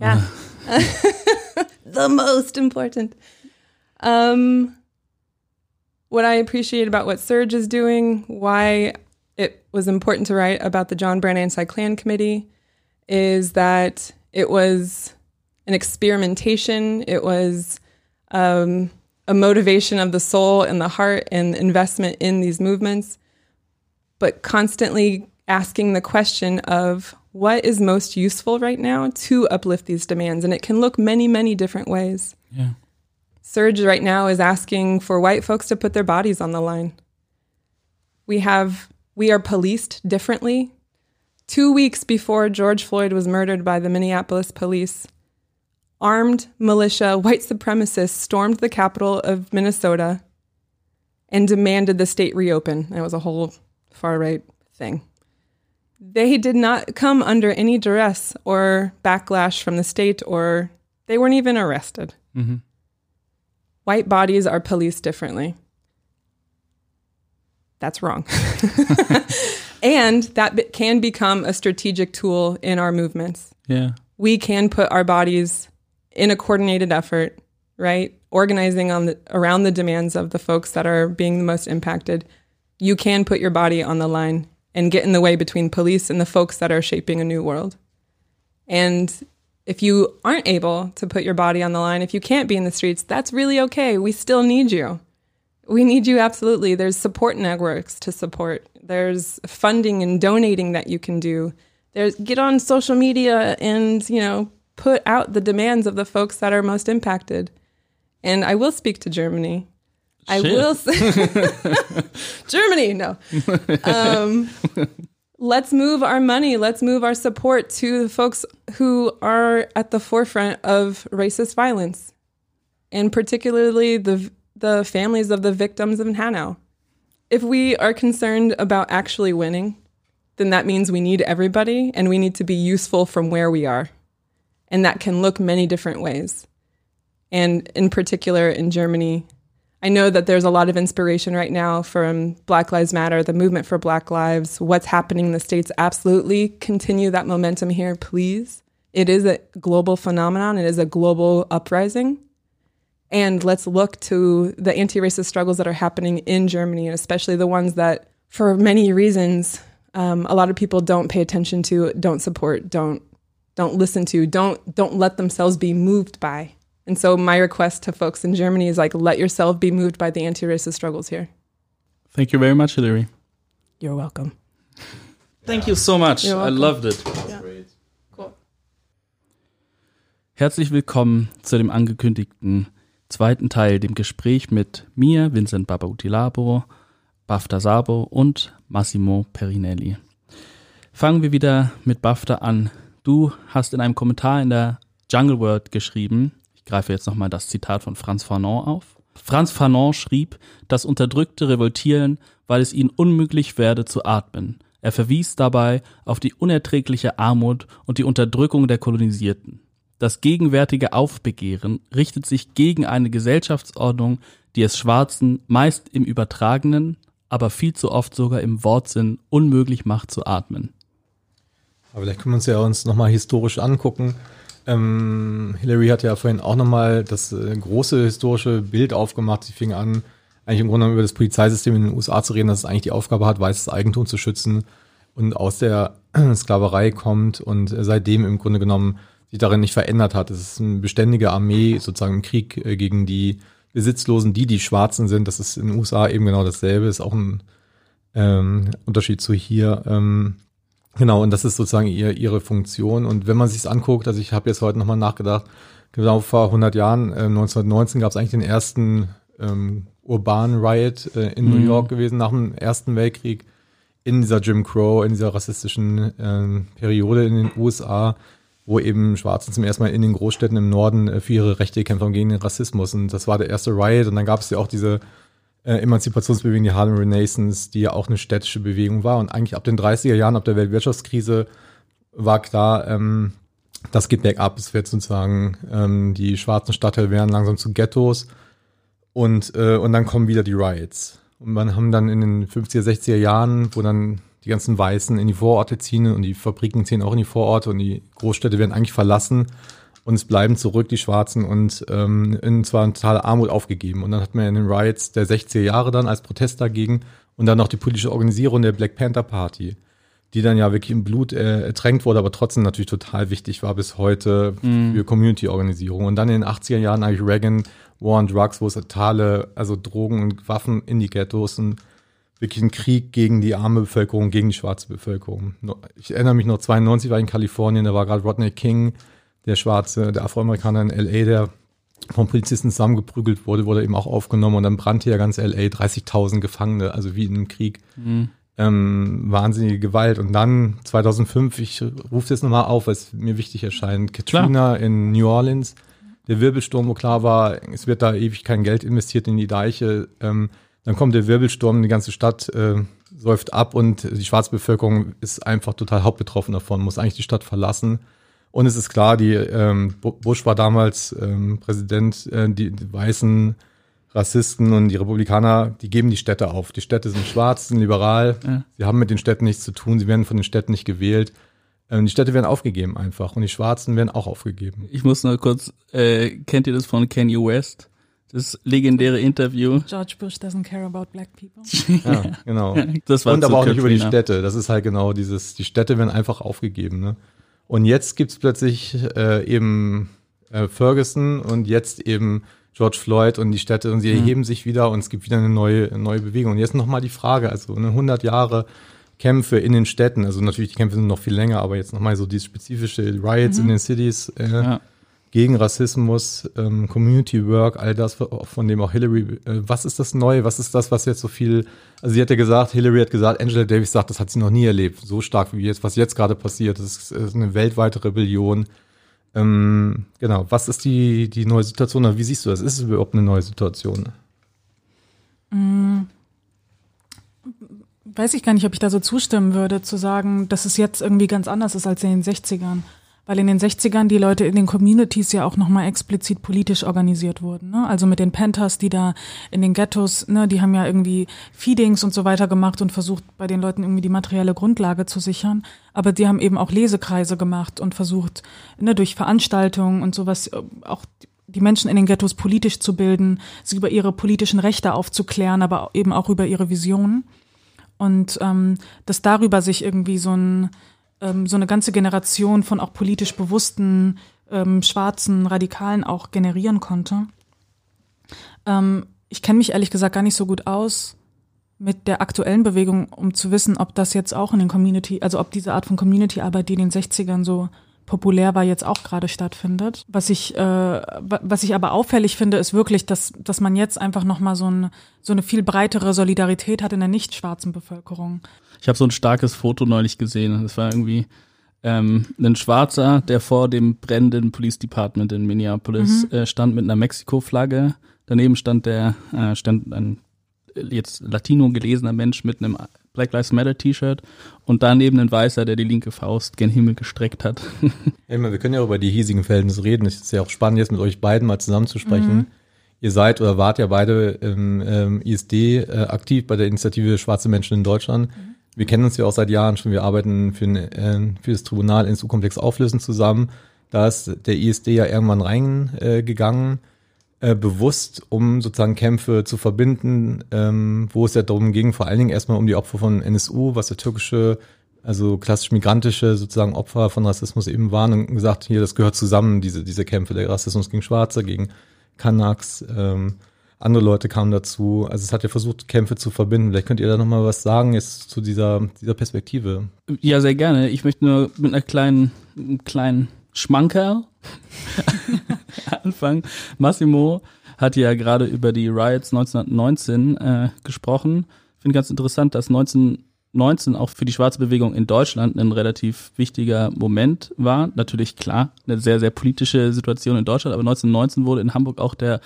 Yeah. the most important. Um, what I appreciate about what Serge is doing, why it was important to write about the John Brown Anti Klan Committee, is that it was an experimentation. It was um, a motivation of the soul and the heart and investment in these movements, but constantly asking the question of what is most useful right now to uplift these demands. And it can look many, many different ways. Yeah. Surge right now is asking for white folks to put their bodies on the line. We have we are policed differently. 2 weeks before George Floyd was murdered by the Minneapolis police, armed militia white supremacists stormed the capital of Minnesota and demanded the state reopen. That was a whole far right thing. They did not come under any duress or backlash from the state or they weren't even arrested hmm white bodies are policed differently. That's wrong. and that can become a strategic tool in our movements. Yeah. We can put our bodies in a coordinated effort, right? Organizing on the around the demands of the folks that are being the most impacted. You can put your body on the line and get in the way between police and the folks that are shaping a new world. And if you aren't able to put your body on the line, if you can't be in the streets, that's really okay. We still need you. We need you absolutely. There's support networks to support. There's funding and donating that you can do. There's get on social media and, you know, put out the demands of the folks that are most impacted. And I will speak to Germany. I will say Germany, no. Um, let's move our money, let's move our support to the folks who are at the forefront of racist violence, and particularly the the families of the victims of Hanau. If we are concerned about actually winning, then that means we need everybody and we need to be useful from where we are. And that can look many different ways. And in particular in Germany, I know that there's a lot of inspiration right now from Black Lives Matter, the movement for Black Lives, what's happening in the States. Absolutely continue that momentum here, please. It is a global phenomenon, it is a global uprising. And let's look to the anti racist struggles that are happening in Germany, and especially the ones that, for many reasons, um, a lot of people don't pay attention to, don't support, don't don't listen to, don't don't let themselves be moved by. And so my request to folks in Germany is like let yourself be moved by the anti-racist struggles here. Thank you very much, Hillary. You're welcome. Thank you so much. I loved it. Cool. Herzlich willkommen zu dem angekündigten zweiten Teil, dem Gespräch mit mir, Vincent Babautilabo, Bafta Sabo und Massimo Perinelli. Fangen wir wieder mit Bafta an. Du hast in einem Kommentar in der Jungle World geschrieben, ich greife jetzt nochmal das Zitat von Franz Fanon auf. Franz Fanon schrieb, dass Unterdrückte revoltieren, weil es ihnen unmöglich werde zu atmen. Er verwies dabei auf die unerträgliche Armut und die Unterdrückung der Kolonisierten. Das gegenwärtige Aufbegehren richtet sich gegen eine Gesellschaftsordnung, die es Schwarzen meist im übertragenen, aber viel zu oft sogar im Wortsinn unmöglich macht zu atmen. Aber vielleicht können wir uns ja uns nochmal historisch angucken. Ähm, Hillary hat ja vorhin auch nochmal das äh, große historische Bild aufgemacht. Sie fing an, eigentlich im Grunde genommen über das Polizeisystem in den USA zu reden, dass es eigentlich die Aufgabe hat, weißes Eigentum zu schützen und aus der Sklaverei kommt und äh, seitdem im Grunde genommen sich darin nicht verändert hat. Es ist eine beständige Armee sozusagen im Krieg äh, gegen die Besitzlosen, die die Schwarzen sind. Das ist in den USA eben genau dasselbe. Ist auch ein ähm, Unterschied zu hier. Ähm, Genau, und das ist sozusagen ihr, ihre Funktion. Und wenn man sich anguckt, also ich habe jetzt heute nochmal nachgedacht, genau vor 100 Jahren, äh, 1919 gab es eigentlich den ersten ähm, urbanen Riot äh, in New Mhm. York gewesen nach dem Ersten Weltkrieg in dieser Jim Crow, in dieser rassistischen ähm, Periode in den USA, wo eben Schwarze zum ersten Mal in den Großstädten im Norden äh, für ihre Rechte gekämpft haben gegen den Rassismus. Und das war der erste Riot. Und dann gab es ja auch diese äh, Emanzipationsbewegung, die Harlem Renaissance, die ja auch eine städtische Bewegung war. Und eigentlich ab den 30er Jahren, ab der Weltwirtschaftskrise, war klar, ähm, das geht bergab. Es wird sozusagen, ähm, die schwarzen Stadtteile werden langsam zu Ghettos. Und, äh, und dann kommen wieder die Riots. Und man haben dann in den 50er, 60er Jahren, wo dann die ganzen Weißen in die Vororte ziehen und die Fabriken ziehen auch in die Vororte und die Großstädte werden eigentlich verlassen und es bleiben zurück die Schwarzen und ähm, in zwar in totaler Armut aufgegeben. Und dann hat man in den Riots der 60er Jahre dann als Protest dagegen und dann noch die politische Organisierung der Black Panther Party, die dann ja wirklich im Blut äh, ertränkt wurde, aber trotzdem natürlich total wichtig war bis heute für Community-Organisierung. Und dann in den 80er Jahren eigentlich Reagan, War on Drugs, wo es totale, also Drogen und Waffen in die Ghettos und wirklich ein Krieg gegen die arme Bevölkerung, gegen die schwarze Bevölkerung. Ich erinnere mich noch, 92 war ich in Kalifornien, da war gerade Rodney King, der Schwarze, der Afroamerikaner in L.A., der vom Polizisten zusammengeprügelt wurde, wurde eben auch aufgenommen und dann brannte ja ganz L.A., 30.000 Gefangene, also wie in einem Krieg. Ähm, wahnsinnige Gewalt. Und dann 2005, ich rufe das nochmal auf, weil es mir wichtig erscheint, Katrina in New Orleans, der Wirbelsturm, wo klar war, es wird da ewig kein Geld investiert in die Deiche. Ähm, dann kommt der Wirbelsturm, die ganze Stadt äh, säuft ab und die schwarze Bevölkerung ist einfach total hauptbetroffen davon, muss eigentlich die Stadt verlassen. Und es ist klar, die ähm, Bu- Bush war damals ähm, Präsident, äh, die, die weißen Rassisten und die Republikaner, die geben die Städte auf. Die Städte sind schwarz, sind liberal, Ja. sie haben mit den Städten nichts zu tun, sie werden von den Städten nicht gewählt. Ähm, die Städte werden aufgegeben einfach und die Schwarzen werden auch aufgegeben. Ich muss nur kurz, äh, kennt ihr das von Kanye West? Das legendäre Interview. George Bush doesn't care about black people. Ja, genau. Das war und aber auch nicht über die. Städte. Das ist halt genau dieses, die Städte werden einfach aufgegeben. Ne? Und jetzt gibt's plötzlich äh, eben äh, Ferguson und jetzt eben George Floyd und die Städte und sie Mhm. erheben sich wieder und es gibt wieder eine neue, eine neue Bewegung. Und jetzt nochmal die Frage, also ne, 100 Jahre Kämpfe in den Städten, also natürlich die Kämpfe sind noch viel länger, aber jetzt nochmal so die spezifische Riots mhm. in den Cities äh, ja. Gegen Rassismus, ähm, Community Work, all das, von dem auch Hillary, äh, was ist das Neue, was ist das, was jetzt so viel, also sie hat ja gesagt, Hillary hat gesagt, Angela Davis sagt, das hat sie noch nie erlebt, so stark wie jetzt, was jetzt gerade passiert, das ist, ist eine weltweite Rebellion. Ähm, genau, was ist die, die neue Situation, wie siehst du das, ist es überhaupt eine neue Situation? Mhm weiß ich gar nicht, ob ich da so zustimmen würde, zu sagen, dass es jetzt irgendwie ganz anders ist als in den 60ern. Weil in den 60ern die Leute in den Communities ja auch nochmal explizit politisch organisiert wurden. Ne? Also mit den Panthers, die da in den Ghettos, ne, die haben ja irgendwie Feedings und so weiter gemacht und versucht, bei den Leuten irgendwie die materielle Grundlage zu sichern. Aber die haben eben auch Lesekreise gemacht und versucht, ne, durch Veranstaltungen und sowas äh, auch die Menschen in den Ghettos politisch zu bilden, sie über ihre politischen Rechte aufzuklären, aber eben auch über ihre Visionen. Und ähm, dass darüber sich irgendwie so, ein, ähm, so eine ganze Generation von auch politisch bewussten ähm, schwarzen Radikalen auch generieren konnte. Ähm, ich kenne mich ehrlich gesagt gar nicht so gut aus mit der aktuellen Bewegung, um zu wissen, ob das jetzt auch in den Community, also ob diese Art von Community-Arbeit, die in den 60ern so populär war, jetzt auch gerade stattfindet. Was ich, äh, was ich aber auffällig finde, ist wirklich, dass, dass man jetzt einfach nochmal so, ein, so eine viel breitere Solidarität hat in der nicht schwarzen Bevölkerung. Ich habe so ein starkes Foto neulich gesehen. Das war irgendwie ähm, ein Schwarzer, der vor dem brennenden Police Department in Minneapolis mhm. äh, stand mit einer Mexiko-Flagge. Daneben stand der, äh, stand ein jetzt Latino gelesener Mensch mit einem Black Lives Matter T-Shirt und daneben ein Weißer, der die linke Faust gen Himmel gestreckt hat. ja, wir können ja über die hiesigen Verhältnisse reden. Es ist ja auch spannend, jetzt mit euch beiden mal zusammenzusprechen. Mhm. Ihr seid oder wart ja beide im ähm, ISD äh, aktiv bei der Initiative Schwarze Menschen in Deutschland. Mhm. Wir kennen uns ja auch seit Jahren schon. Wir arbeiten für, äh, für das Tribunal NSU-Komplex Auflösen zusammen. Da ist der ISD ja irgendwann reingegangen. Äh, äh, bewusst, um sozusagen Kämpfe zu verbinden, ähm, wo es ja darum ging, vor allen Dingen erstmal um die Opfer von NSU, was der türkische, also klassisch migrantische sozusagen Opfer von Rassismus eben waren und gesagt, hier, das gehört zusammen, diese, diese Kämpfe, der Rassismus gegen Schwarze, gegen Kanaks, ähm, andere Leute kamen dazu. Also es hat ja versucht, Kämpfe zu verbinden. Vielleicht könnt ihr da nochmal was sagen jetzt zu dieser, dieser Perspektive. Ja, sehr gerne. Ich möchte nur mit einer kleinen, kleinen Schmankerl anfangen. Massimo hat ja gerade über die Riots 1919 äh, gesprochen. Finde ganz interessant, dass 1919 auch für die schwarze Bewegung in Deutschland ein relativ wichtiger Moment war. Natürlich klar, eine sehr, sehr politische Situation in Deutschland, aber 1919 wurde in Hamburg auch der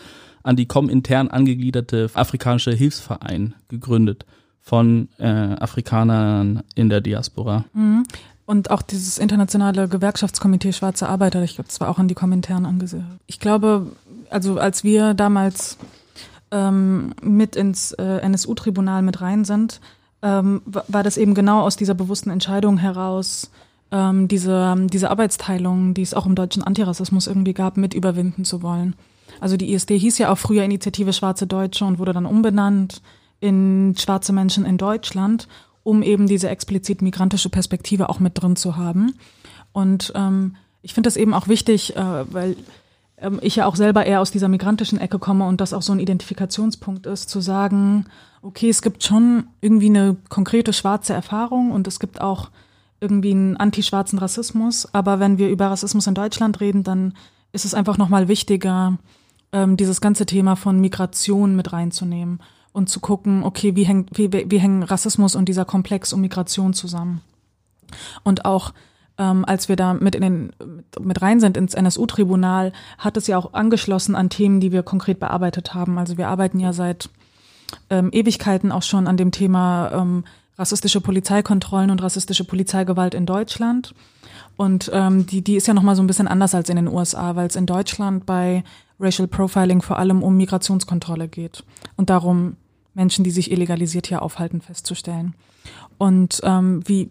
an die COM intern angegliederte afrikanische Hilfsverein gegründet von äh, Afrikanern in der Diaspora. Mhm. Und auch dieses internationale Gewerkschaftskomitee Schwarze Arbeiter, ich glaube, das war auch an die Kommentaren angesehen. Ich glaube, also als wir damals ähm, mit ins äh, NSU-Tribunal mit rein sind, ähm, war das eben genau aus dieser bewussten Entscheidung heraus, ähm, diese, diese Arbeitsteilung, die es auch im deutschen Antirassismus irgendwie gab, mit überwinden zu wollen. Also die ISD hieß ja auch früher Initiative Schwarze Deutsche und wurde dann umbenannt in Schwarze Menschen in Deutschland um eben diese explizit migrantische Perspektive auch mit drin zu haben. Und ähm, ich finde das eben auch wichtig, äh, weil ähm, ich ja auch selber eher aus dieser migrantischen Ecke komme und das auch so ein Identifikationspunkt ist, zu sagen, okay, es gibt schon irgendwie eine konkrete schwarze Erfahrung und es gibt auch irgendwie einen antischwarzen Rassismus. Aber wenn wir über Rassismus in Deutschland reden, dann ist es einfach nochmal wichtiger, ähm, dieses ganze Thema von Migration mit reinzunehmen und zu gucken, okay, wie, hängt, wie, wie hängen Rassismus und dieser Komplex um Migration zusammen. Und auch ähm, als wir da mit in den mit rein sind ins NSU-Tribunal, hat es ja auch angeschlossen an Themen, die wir konkret bearbeitet haben. Also wir arbeiten ja seit ähm, Ewigkeiten auch schon an dem Thema ähm, rassistische Polizeikontrollen und rassistische Polizeigewalt in Deutschland. Und ähm, die, die ist ja nochmal so ein bisschen anders als in den USA, weil es in Deutschland bei Racial Profiling vor allem um Migrationskontrolle geht und darum, Menschen, die sich illegalisiert hier aufhalten, festzustellen. Und ähm, wie,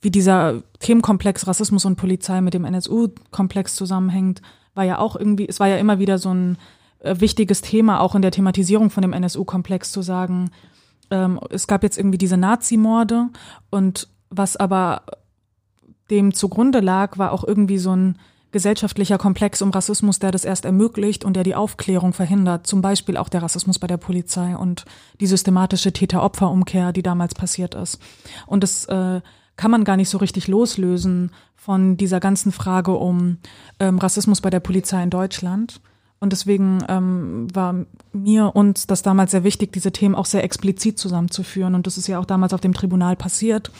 wie dieser Themenkomplex Rassismus und Polizei mit dem NSU-Komplex zusammenhängt, war ja auch irgendwie, es war ja immer wieder so ein äh, wichtiges Thema, auch in der Thematisierung von dem NSU-Komplex zu sagen, ähm, es gab jetzt irgendwie diese Nazi-Morde und was aber dem zugrunde lag, war auch irgendwie so ein gesellschaftlicher Komplex um Rassismus, der das erst ermöglicht und der die Aufklärung verhindert. Zum Beispiel auch der Rassismus bei der Polizei und die systematische Täter-Opfer-Umkehr, die damals passiert ist. Und das äh, kann man gar nicht so richtig loslösen von dieser ganzen Frage um ähm, Rassismus bei der Polizei in Deutschland. Und deswegen ähm, war mir uns das damals sehr wichtig, diese Themen auch sehr explizit zusammenzuführen. Und das ist ja auch damals auf dem Tribunal passiert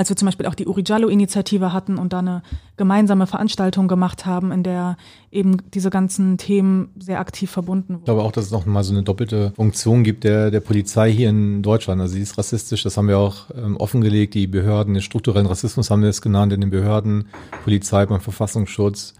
als wir zum Beispiel auch die Uri Jallo-Initiative hatten und da eine gemeinsame Veranstaltung gemacht haben, in der eben diese ganzen Themen sehr aktiv verbunden wurden. Ich glaube auch, dass es noch mal so eine doppelte Funktion gibt der, der Polizei hier in Deutschland. Also sie ist rassistisch, das haben wir auch ähm, offengelegt. Die Behörden, den strukturellen Rassismus haben wir es genannt in den Behörden, Polizei beim Verfassungsschutz.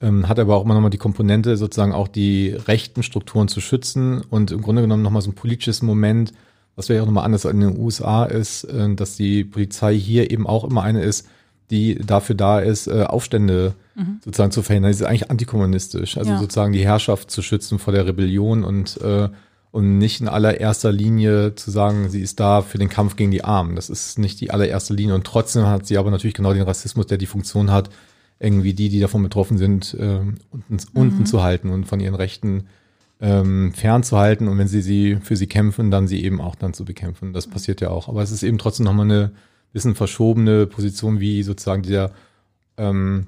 Ähm, hat aber auch immer nochmal die Komponente, sozusagen auch die rechten Strukturen zu schützen und im Grunde genommen nochmal so ein politisches Moment, was wäre auch nochmal anders als in den USA ist, äh, dass die Polizei hier eben auch immer eine ist, die dafür da ist, äh, Aufstände mhm. sozusagen zu verhindern. Sie ist eigentlich antikommunistisch, also ja. sozusagen die Herrschaft zu schützen vor der Rebellion und, äh, und nicht in allererster Linie zu sagen, sie ist da für den Kampf gegen die Armen. Das ist nicht die allererste Linie. Und trotzdem hat sie aber natürlich genau den Rassismus, der die Funktion hat, irgendwie die, die davon betroffen sind, äh, unten, mhm. unten zu halten und von ihren Rechten ähm, fernzuhalten und wenn sie sie für sie kämpfen, dann sie eben auch dann zu bekämpfen. Das passiert ja auch. Aber es ist eben trotzdem nochmal eine bisschen verschobene Position, wie sozusagen dieser ähm,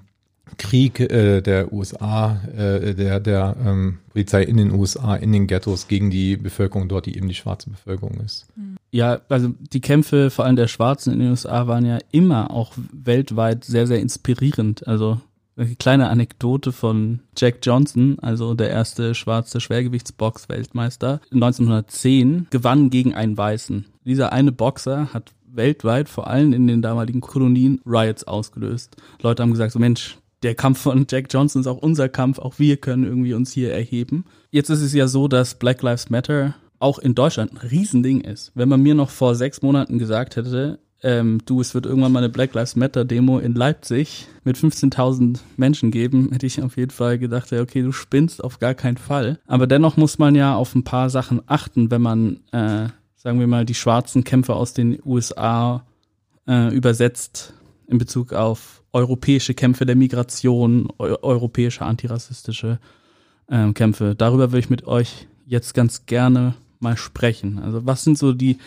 Krieg äh, der USA, äh, der, der ähm, Polizei in den USA, in den Ghettos gegen die Bevölkerung dort, die eben die schwarze Bevölkerung ist. Ja, also die Kämpfe vor allem der Schwarzen in den USA waren ja immer auch weltweit sehr, sehr inspirierend. Also eine kleine Anekdote von Jack Johnson, also der erste schwarze Schwergewichtsbox-Weltmeister, 1910 gewann gegen einen Weißen. Dieser eine Boxer hat weltweit, vor allem in den damaligen Kolonien, Riots ausgelöst. Leute haben gesagt, so Mensch, der Kampf von Jack Johnson ist auch unser Kampf, auch wir können irgendwie uns hier erheben. Jetzt ist es ja so, dass Black Lives Matter auch in Deutschland ein Riesending ist. Wenn man mir noch vor sechs Monaten gesagt hätte, ähm, du, es wird irgendwann mal eine Black Lives Matter Demo in Leipzig mit 15.000 Menschen geben, hätte ich auf jeden Fall gedacht, okay, du spinnst auf gar keinen Fall. Aber dennoch muss man ja auf ein paar Sachen achten, wenn man, äh, sagen wir mal, die schwarzen Kämpfer aus den USA äh, übersetzt in Bezug auf europäische Kämpfe der Migration, eu europäische antirassistische äh, Kämpfe. Darüber würde ich mit euch jetzt ganz gerne mal sprechen. Also was sind so die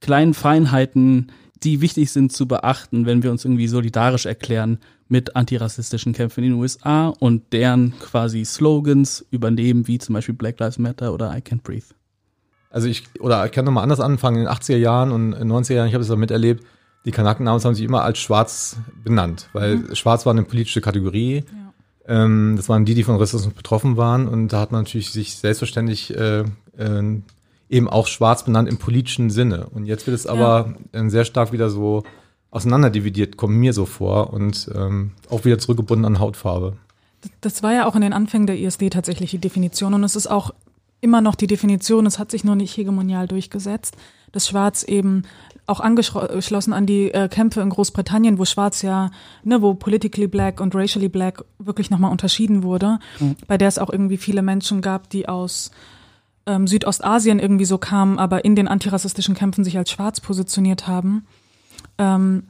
kleinen Feinheiten, die wichtig sind zu beachten, wenn wir uns irgendwie solidarisch erklären mit antirassistischen Kämpfen in den USA und deren quasi Slogans übernehmen, wie zum Beispiel Black Lives Matter oder I Can't Breathe. Also ich, oder ich kann nochmal anders anfangen, in den 80er Jahren und in den 90er Jahren, ich habe es auch miterlebt, die Kanaken haben sich immer als schwarz benannt, weil mhm. schwarz war eine politische Kategorie. Ja. Ähm, das waren die, die von Rassismus betroffen waren und da hat man natürlich sich selbstverständlich äh, äh, eben auch schwarz benannt im politischen Sinne. Und jetzt wird es aber ja. sehr stark wieder so auseinanderdividiert, kommt mir so vor und ähm, auch wieder zurückgebunden an Hautfarbe. Das war ja auch in den Anfängen der ISD tatsächlich die Definition und es ist auch immer noch die Definition, es hat sich nur nicht hegemonial durchgesetzt, dass Schwarz eben auch angeschlossen an die äh, Kämpfe in Großbritannien, wo Schwarz ja, ne, wo politically black und racially black wirklich nochmal unterschieden wurde, mhm. bei der es auch irgendwie viele Menschen gab, die aus ähm, Südostasien irgendwie so kamen, aber in den antirassistischen Kämpfen sich als schwarz positioniert haben, ähm,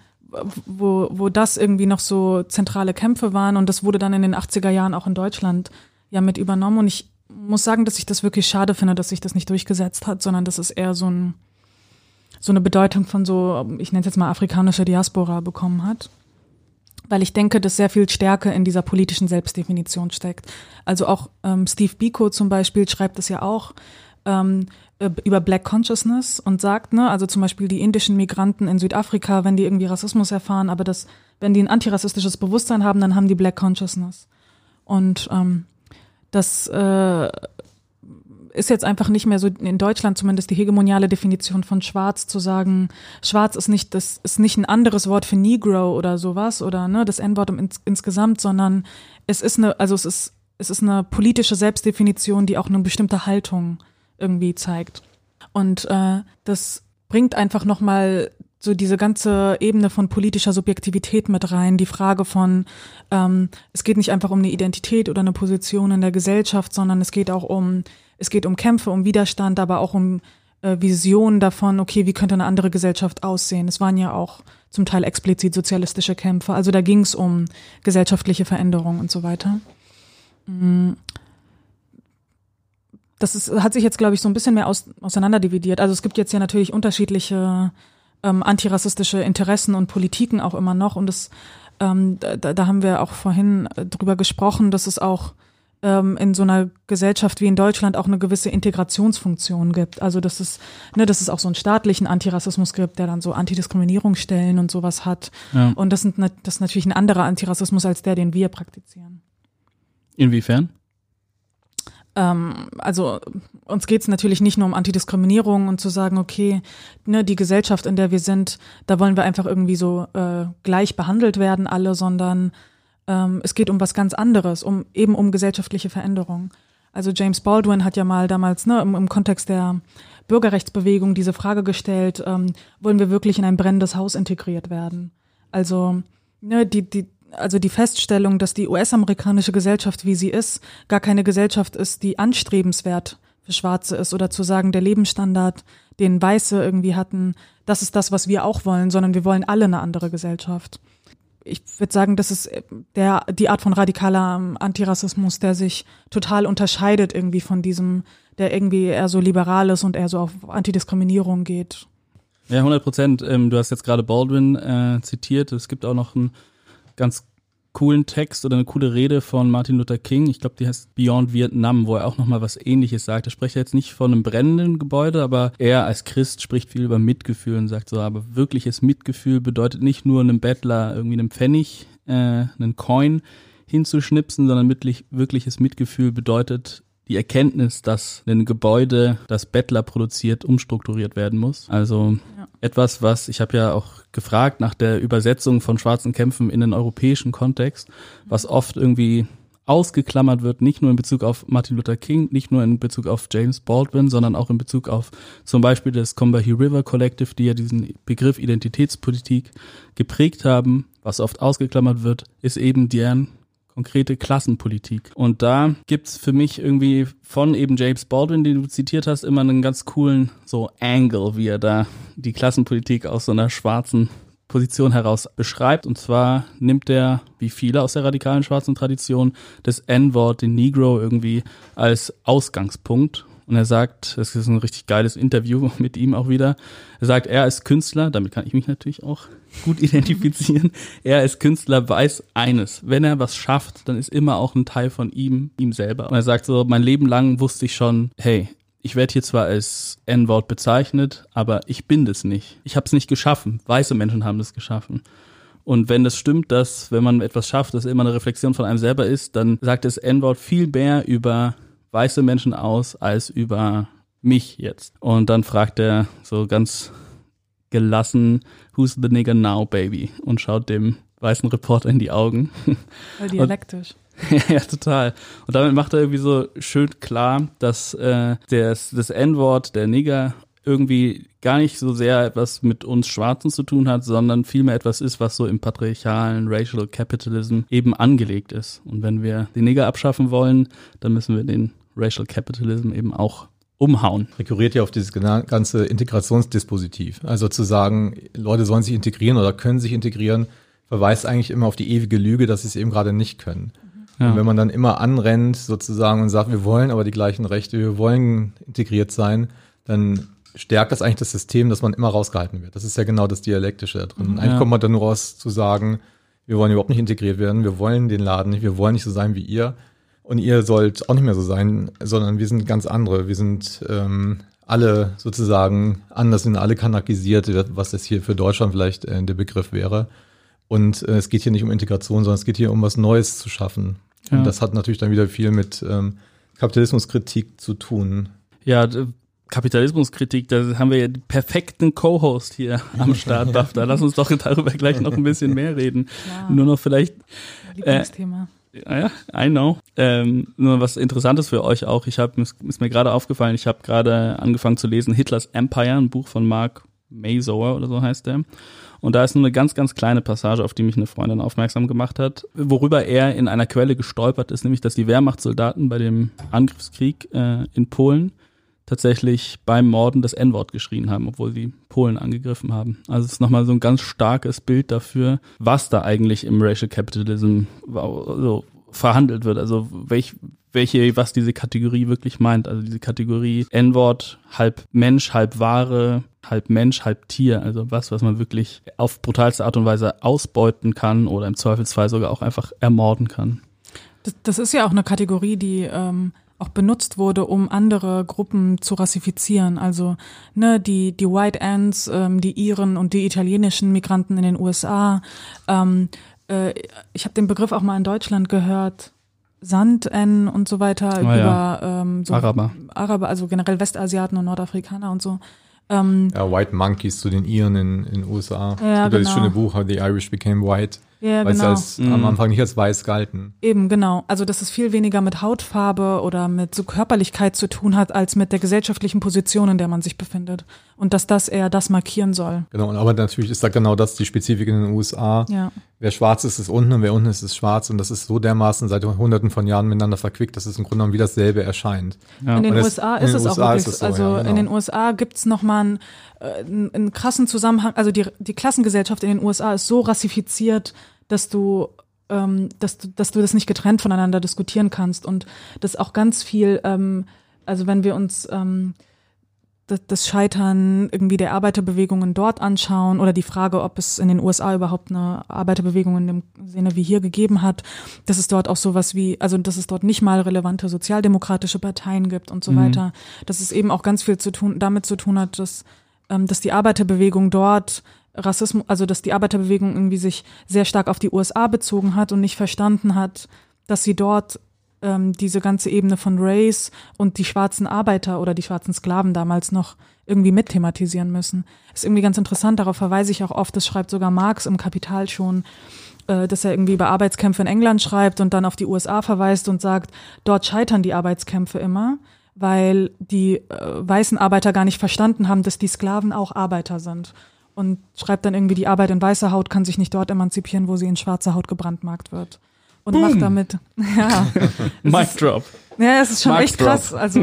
wo, wo das irgendwie noch so zentrale Kämpfe waren. Und das wurde dann in den 80er Jahren auch in Deutschland ja mit übernommen. Und ich muss sagen, dass ich das wirklich schade finde, dass sich das nicht durchgesetzt hat, sondern dass es eher so ein so eine Bedeutung von so, ich nenne es jetzt mal afrikanische Diaspora bekommen hat weil ich denke, dass sehr viel Stärke in dieser politischen Selbstdefinition steckt. Also auch ähm, Steve Biko zum Beispiel schreibt es ja auch ähm, äh, über Black Consciousness und sagt, ne, also zum Beispiel die indischen Migranten in Südafrika, wenn die irgendwie Rassismus erfahren, aber das, wenn die ein antirassistisches Bewusstsein haben, dann haben die Black Consciousness. Und ähm, das äh, ist jetzt einfach nicht mehr so in Deutschland zumindest die hegemoniale Definition von Schwarz zu sagen, Schwarz ist nicht das ist nicht ein anderes Wort für Negro oder sowas oder ne das N-Wort ins, insgesamt, sondern es ist eine also es ist es ist eine politische Selbstdefinition, die auch eine bestimmte Haltung irgendwie zeigt. Und äh, das bringt einfach noch mal so diese ganze Ebene von politischer Subjektivität mit rein, die Frage von, ähm, es geht nicht einfach um eine Identität oder eine Position in der Gesellschaft, sondern es geht auch um es geht um Kämpfe, um Widerstand, aber auch um äh, Visionen davon, okay, wie könnte eine andere Gesellschaft aussehen? Es waren ja auch zum Teil explizit sozialistische Kämpfe. Also da ging es um gesellschaftliche Veränderungen und so weiter. Mm. Das ist, hat sich jetzt, glaube ich, so ein bisschen mehr aus, auseinanderdividiert. Also es gibt jetzt ja natürlich unterschiedliche ähm, antirassistische Interessen und Politiken auch immer noch. Und das, ähm, da, da haben wir auch vorhin äh, drüber gesprochen, dass es auch ähm, in so einer Gesellschaft wie in Deutschland auch eine gewisse Integrationsfunktion gibt. Also dass es, ne, dass es auch so einen staatlichen Antirassismus gibt, der dann so Antidiskriminierungsstellen und sowas hat. Ja. Und das, sind, das ist natürlich ein anderer Antirassismus als der, den wir praktizieren. Inwiefern? Ähm, also uns geht es natürlich nicht nur um Antidiskriminierung und zu sagen, okay, ne, die Gesellschaft, in der wir sind, da wollen wir einfach irgendwie so äh, gleich behandelt werden, alle, sondern ähm, es geht um was ganz anderes, um eben um gesellschaftliche Veränderung. Also James Baldwin hat ja mal damals ne, im, im Kontext der Bürgerrechtsbewegung diese Frage gestellt, ähm, wollen wir wirklich in ein brennendes Haus integriert werden? Also ne, die, die, also die Feststellung, dass die US-amerikanische Gesellschaft, wie sie ist, gar keine Gesellschaft ist, die anstrebenswert für Schwarze ist oder zu sagen, der Lebensstandard, den Weiße irgendwie hatten, das ist das, was wir auch wollen, sondern wir wollen alle eine andere Gesellschaft ich würde sagen, das ist äh, der, die Art von radikaler ähm, Antirassismus, der sich total unterscheidet irgendwie von diesem, der irgendwie eher so liberal ist und eher so auf Antidiskriminierung geht. Ja, 100 Prozent. Ähm, du hast jetzt gerade Baldwin äh, zitiert. Es gibt auch noch ein ganz coolen Text oder eine coole Rede von Martin Luther King. Ich glaube, die heißt Beyond Vietnam, wo er auch nochmal was ähnliches sagt. Er spricht jetzt nicht von einem brennenden Gebäude, aber er als Christ spricht viel über Mitgefühl und sagt so, aber wirkliches Mitgefühl bedeutet nicht nur einem Bettler irgendwie einen Pfennig, äh, einen Coin hinzuschnipsen, sondern wirklich, wirkliches Mitgefühl bedeutet die Erkenntnis, dass ein Gebäude, das Bettler produziert, umstrukturiert werden muss. Also. Etwas, was ich habe ja auch gefragt nach der Übersetzung von schwarzen Kämpfen in den europäischen Kontext, was oft irgendwie ausgeklammert wird, nicht nur in Bezug auf Martin Luther King, nicht nur in Bezug auf James Baldwin, sondern auch in Bezug auf zum Beispiel das Combahee River Collective, die ja diesen Begriff Identitätspolitik geprägt haben. Was oft ausgeklammert wird, ist eben deren konkrete Klassenpolitik. Und da gibt's für mich irgendwie von eben James Baldwin, den du zitiert hast, immer einen ganz coolen so Angle, wie er da die Klassenpolitik aus so einer schwarzen Position heraus beschreibt. Und zwar nimmt er, wie viele aus der radikalen schwarzen Tradition, das N-Wort, den Negro irgendwie als Ausgangspunkt und er sagt, das ist ein richtig geiles Interview mit ihm auch wieder. Er sagt, er ist Künstler, damit kann ich mich natürlich auch gut identifizieren. Er ist Künstler weiß eines. Wenn er was schafft, dann ist immer auch ein Teil von ihm, ihm selber. Und er sagt so, mein Leben lang wusste ich schon, hey, ich werde hier zwar als N-Wort bezeichnet, aber ich bin das nicht. Ich habe es nicht geschaffen. Weiße Menschen haben das geschaffen. Und wenn das stimmt, dass wenn man etwas schafft, das immer eine Reflexion von einem selber ist, dann sagt das N-Wort viel mehr über weiße Menschen aus als über mich jetzt. Und dann fragt er so ganz gelassen, who's the nigger now, baby? Und schaut dem weißen Reporter in die Augen. Dialektisch. ja, total. Und damit macht er irgendwie so schön klar, dass äh, das, das N-Wort, der Nigger, irgendwie gar nicht so sehr etwas mit uns Schwarzen zu tun hat, sondern vielmehr etwas ist, was so im patriarchalen Racial Capitalism eben angelegt ist. Und wenn wir den Nigger abschaffen wollen, dann müssen wir den Racial Capitalism eben auch umhauen. Rekurriert ja auf dieses ganze Integrationsdispositiv. Also zu sagen, Leute sollen sich integrieren oder können sich integrieren, verweist eigentlich immer auf die ewige Lüge, dass sie es eben gerade nicht können. Ja. Und wenn man dann immer anrennt sozusagen und sagt, wir wollen aber die gleichen Rechte, wir wollen integriert sein, dann stärkt das eigentlich das System, dass man immer rausgehalten wird. Das ist ja genau das Dialektische da drin. Mhm, eigentlich kommt man dann nur raus zu sagen, wir wollen überhaupt nicht integriert werden, wir wollen den Laden nicht, wir wollen nicht so sein wie ihr. Und ihr sollt auch nicht mehr so sein, sondern wir sind ganz andere. Wir sind ähm, alle sozusagen anders, sind alle kanakisiert, was das hier für Deutschland vielleicht äh, der Begriff wäre. Und äh, es geht hier nicht um Integration, sondern es geht hier um was Neues zu schaffen. Ja. Und das hat natürlich dann wieder viel mit ähm, Kapitalismuskritik zu tun. Ja, Kapitalismuskritik, da haben wir ja den perfekten Co-Host hier am Start, Bafta. Lass uns doch darüber gleich noch ein bisschen mehr reden. Ja. Nur noch vielleicht. Lieblingsthema. Äh, ja, I know. Ähm, nur was Interessantes für euch auch. Ich habe ist mir gerade aufgefallen. Ich habe gerade angefangen zu lesen Hitlers Empire, ein Buch von Mark Mazower oder so heißt der. Und da ist nur eine ganz, ganz kleine Passage, auf die mich eine Freundin aufmerksam gemacht hat, worüber er in einer Quelle gestolpert ist, nämlich, dass die Wehrmachtssoldaten bei dem Angriffskrieg äh, in Polen tatsächlich beim Morden das N-Wort geschrien haben, obwohl sie Polen angegriffen haben. Also es ist nochmal so ein ganz starkes Bild dafür, was da eigentlich im Racial Capitalism so verhandelt wird. Also welch, welche, was diese Kategorie wirklich meint. Also diese Kategorie N-Wort, halb Mensch, halb Ware, halb Mensch, halb Tier. Also was, was man wirklich auf brutalste Art und Weise ausbeuten kann oder im Zweifelsfall sogar auch einfach ermorden kann. Das, das ist ja auch eine Kategorie, die ähm, auch benutzt wurde, um andere Gruppen zu rassifizieren. Also ne, die die White Ants, ähm, die Iren und die italienischen Migranten in den USA. Ähm, äh, ich habe den Begriff auch mal in Deutschland gehört. Sand-N und so weiter Ah, über ja. ähm, so Araber. Araber, also generell Westasiaten und Nordafrikaner und so. Ähm, Ja, White Monkeys zu den Iren in in den USA. Ja, Über das genau. schöne Buch How the Irish Became White. Ja, weil sie genau. als, am Anfang nicht als weiß galten. Eben, genau. Also, dass es viel weniger mit Hautfarbe oder mit so Körperlichkeit zu tun hat, als mit der gesellschaftlichen Position, in der man sich befindet. Und dass das eher das markieren soll. Genau, aber natürlich ist da genau das die Spezifik in den USA. Ja. Wer schwarz ist, ist unten und wer unten ist, ist schwarz. Und das ist so dermaßen seit hunderten von Jahren miteinander verquickt, dass es im Grunde genommen wie dasselbe erscheint. Ja. In den Und es- USA ist den es auch USA wirklich, es so, also ja, genau. in den USA gibt's noch mal einen, äh, einen, krassen Zusammenhang, also die, die Klassengesellschaft in den USA ist so rassifiziert, dass du ähm, dass du, dass du das nicht getrennt voneinander diskutieren kannst und das auch ganz viel, ähm, also wenn wir uns ähm, das, das Scheitern irgendwie der Arbeiterbewegungen dort anschauen oder die Frage, ob es in den USA überhaupt eine Arbeiterbewegung in dem Sinne wie hier gegeben hat, dass es dort auch sowas wie, also dass es dort nicht mal relevante sozialdemokratische Parteien gibt und so weiter, dass es eben auch ganz viel zu tun, damit zu tun hat, dass, dass die Arbeiterbewegung dort Rassismus, also dass die Arbeiterbewegung irgendwie sich sehr stark auf die USA bezogen hat und nicht verstanden hat, dass sie dort ähm, diese ganze Ebene von Race und die schwarzen Arbeiter oder die schwarzen Sklaven damals noch irgendwie mit thematisieren müssen. Ist irgendwie ganz interessant, darauf verweise ich auch oft, das schreibt sogar Marx im Kapital schon, äh, dass er irgendwie über Arbeitskämpfe in England schreibt und dann auf die USA verweist und sagt, dort scheitern die Arbeitskämpfe immer, weil die äh, weißen Arbeiter gar nicht verstanden haben, dass die Sklaven auch Arbeiter sind. Und schreibt dann irgendwie, die Arbeit in weißer Haut kann sich nicht dort emanzipieren, wo sie in schwarzer Haut gebrandmarkt wird. Und macht damit, ja, Mic Drop. ja, es ist schon Mark echt krass. Also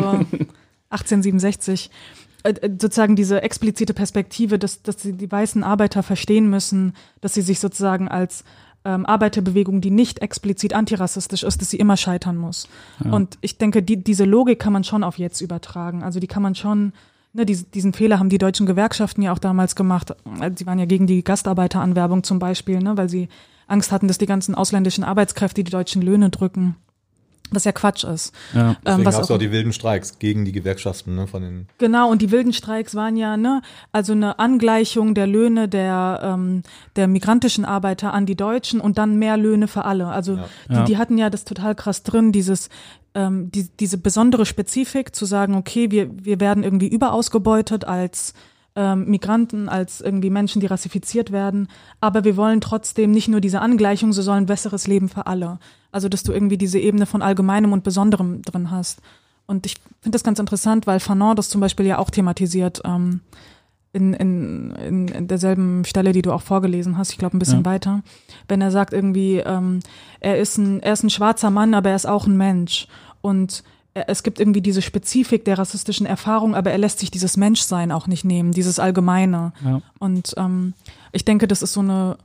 1867. Äh, äh, sozusagen diese explizite Perspektive, dass, dass die, die weißen Arbeiter verstehen müssen, dass sie sich sozusagen als ähm, Arbeiterbewegung, die nicht explizit antirassistisch ist, dass sie immer scheitern muss. Und ich denke, die, diese Logik kann man schon auf jetzt übertragen. Also die kann man schon, ne, diese, diesen Fehler haben die deutschen Gewerkschaften ja auch damals gemacht. Also Sie waren ja gegen die Gastarbeiteranwerbung zum Beispiel, ne, weil sie Angst hatten, dass die ganzen ausländischen Arbeitskräfte die deutschen Löhne drücken. Was ja Quatsch ist. Ja. Ähm, Deswegen was gab es auch, auch die wilden Streiks gegen die Gewerkschaften ne, von den genau, und die wilden Streiks waren ja, ne, also eine Angleichung der Löhne der, ähm, der migrantischen Arbeiter an die Deutschen und dann mehr Löhne für alle. Also Ja. die, Ja. die hatten ja das total krass drin, dieses ähm, die, diese besondere Spezifik zu sagen, okay, wir, wir werden irgendwie überausgebeutet als ähm, Migranten, als irgendwie Menschen, die rassifiziert werden, aber wir wollen trotzdem nicht nur diese Angleichung, so sollen ein besseres Leben für alle. Also, dass du irgendwie diese Ebene von Allgemeinem und Besonderem drin hast. Und ich finde das ganz interessant, weil Fanon das zum Beispiel ja auch thematisiert ähm, in, in, in, derselben Stelle, die du auch vorgelesen hast, ich glaube ein bisschen Ja. weiter, wenn er sagt irgendwie, ähm, er ist ein, er ist ein schwarzer Mann, aber er ist auch ein Mensch. Und es gibt irgendwie diese Spezifik der rassistischen Erfahrung, aber er lässt sich dieses Menschsein auch nicht nehmen, dieses Allgemeine. Ja. Und ähm, ich denke, das ist so eine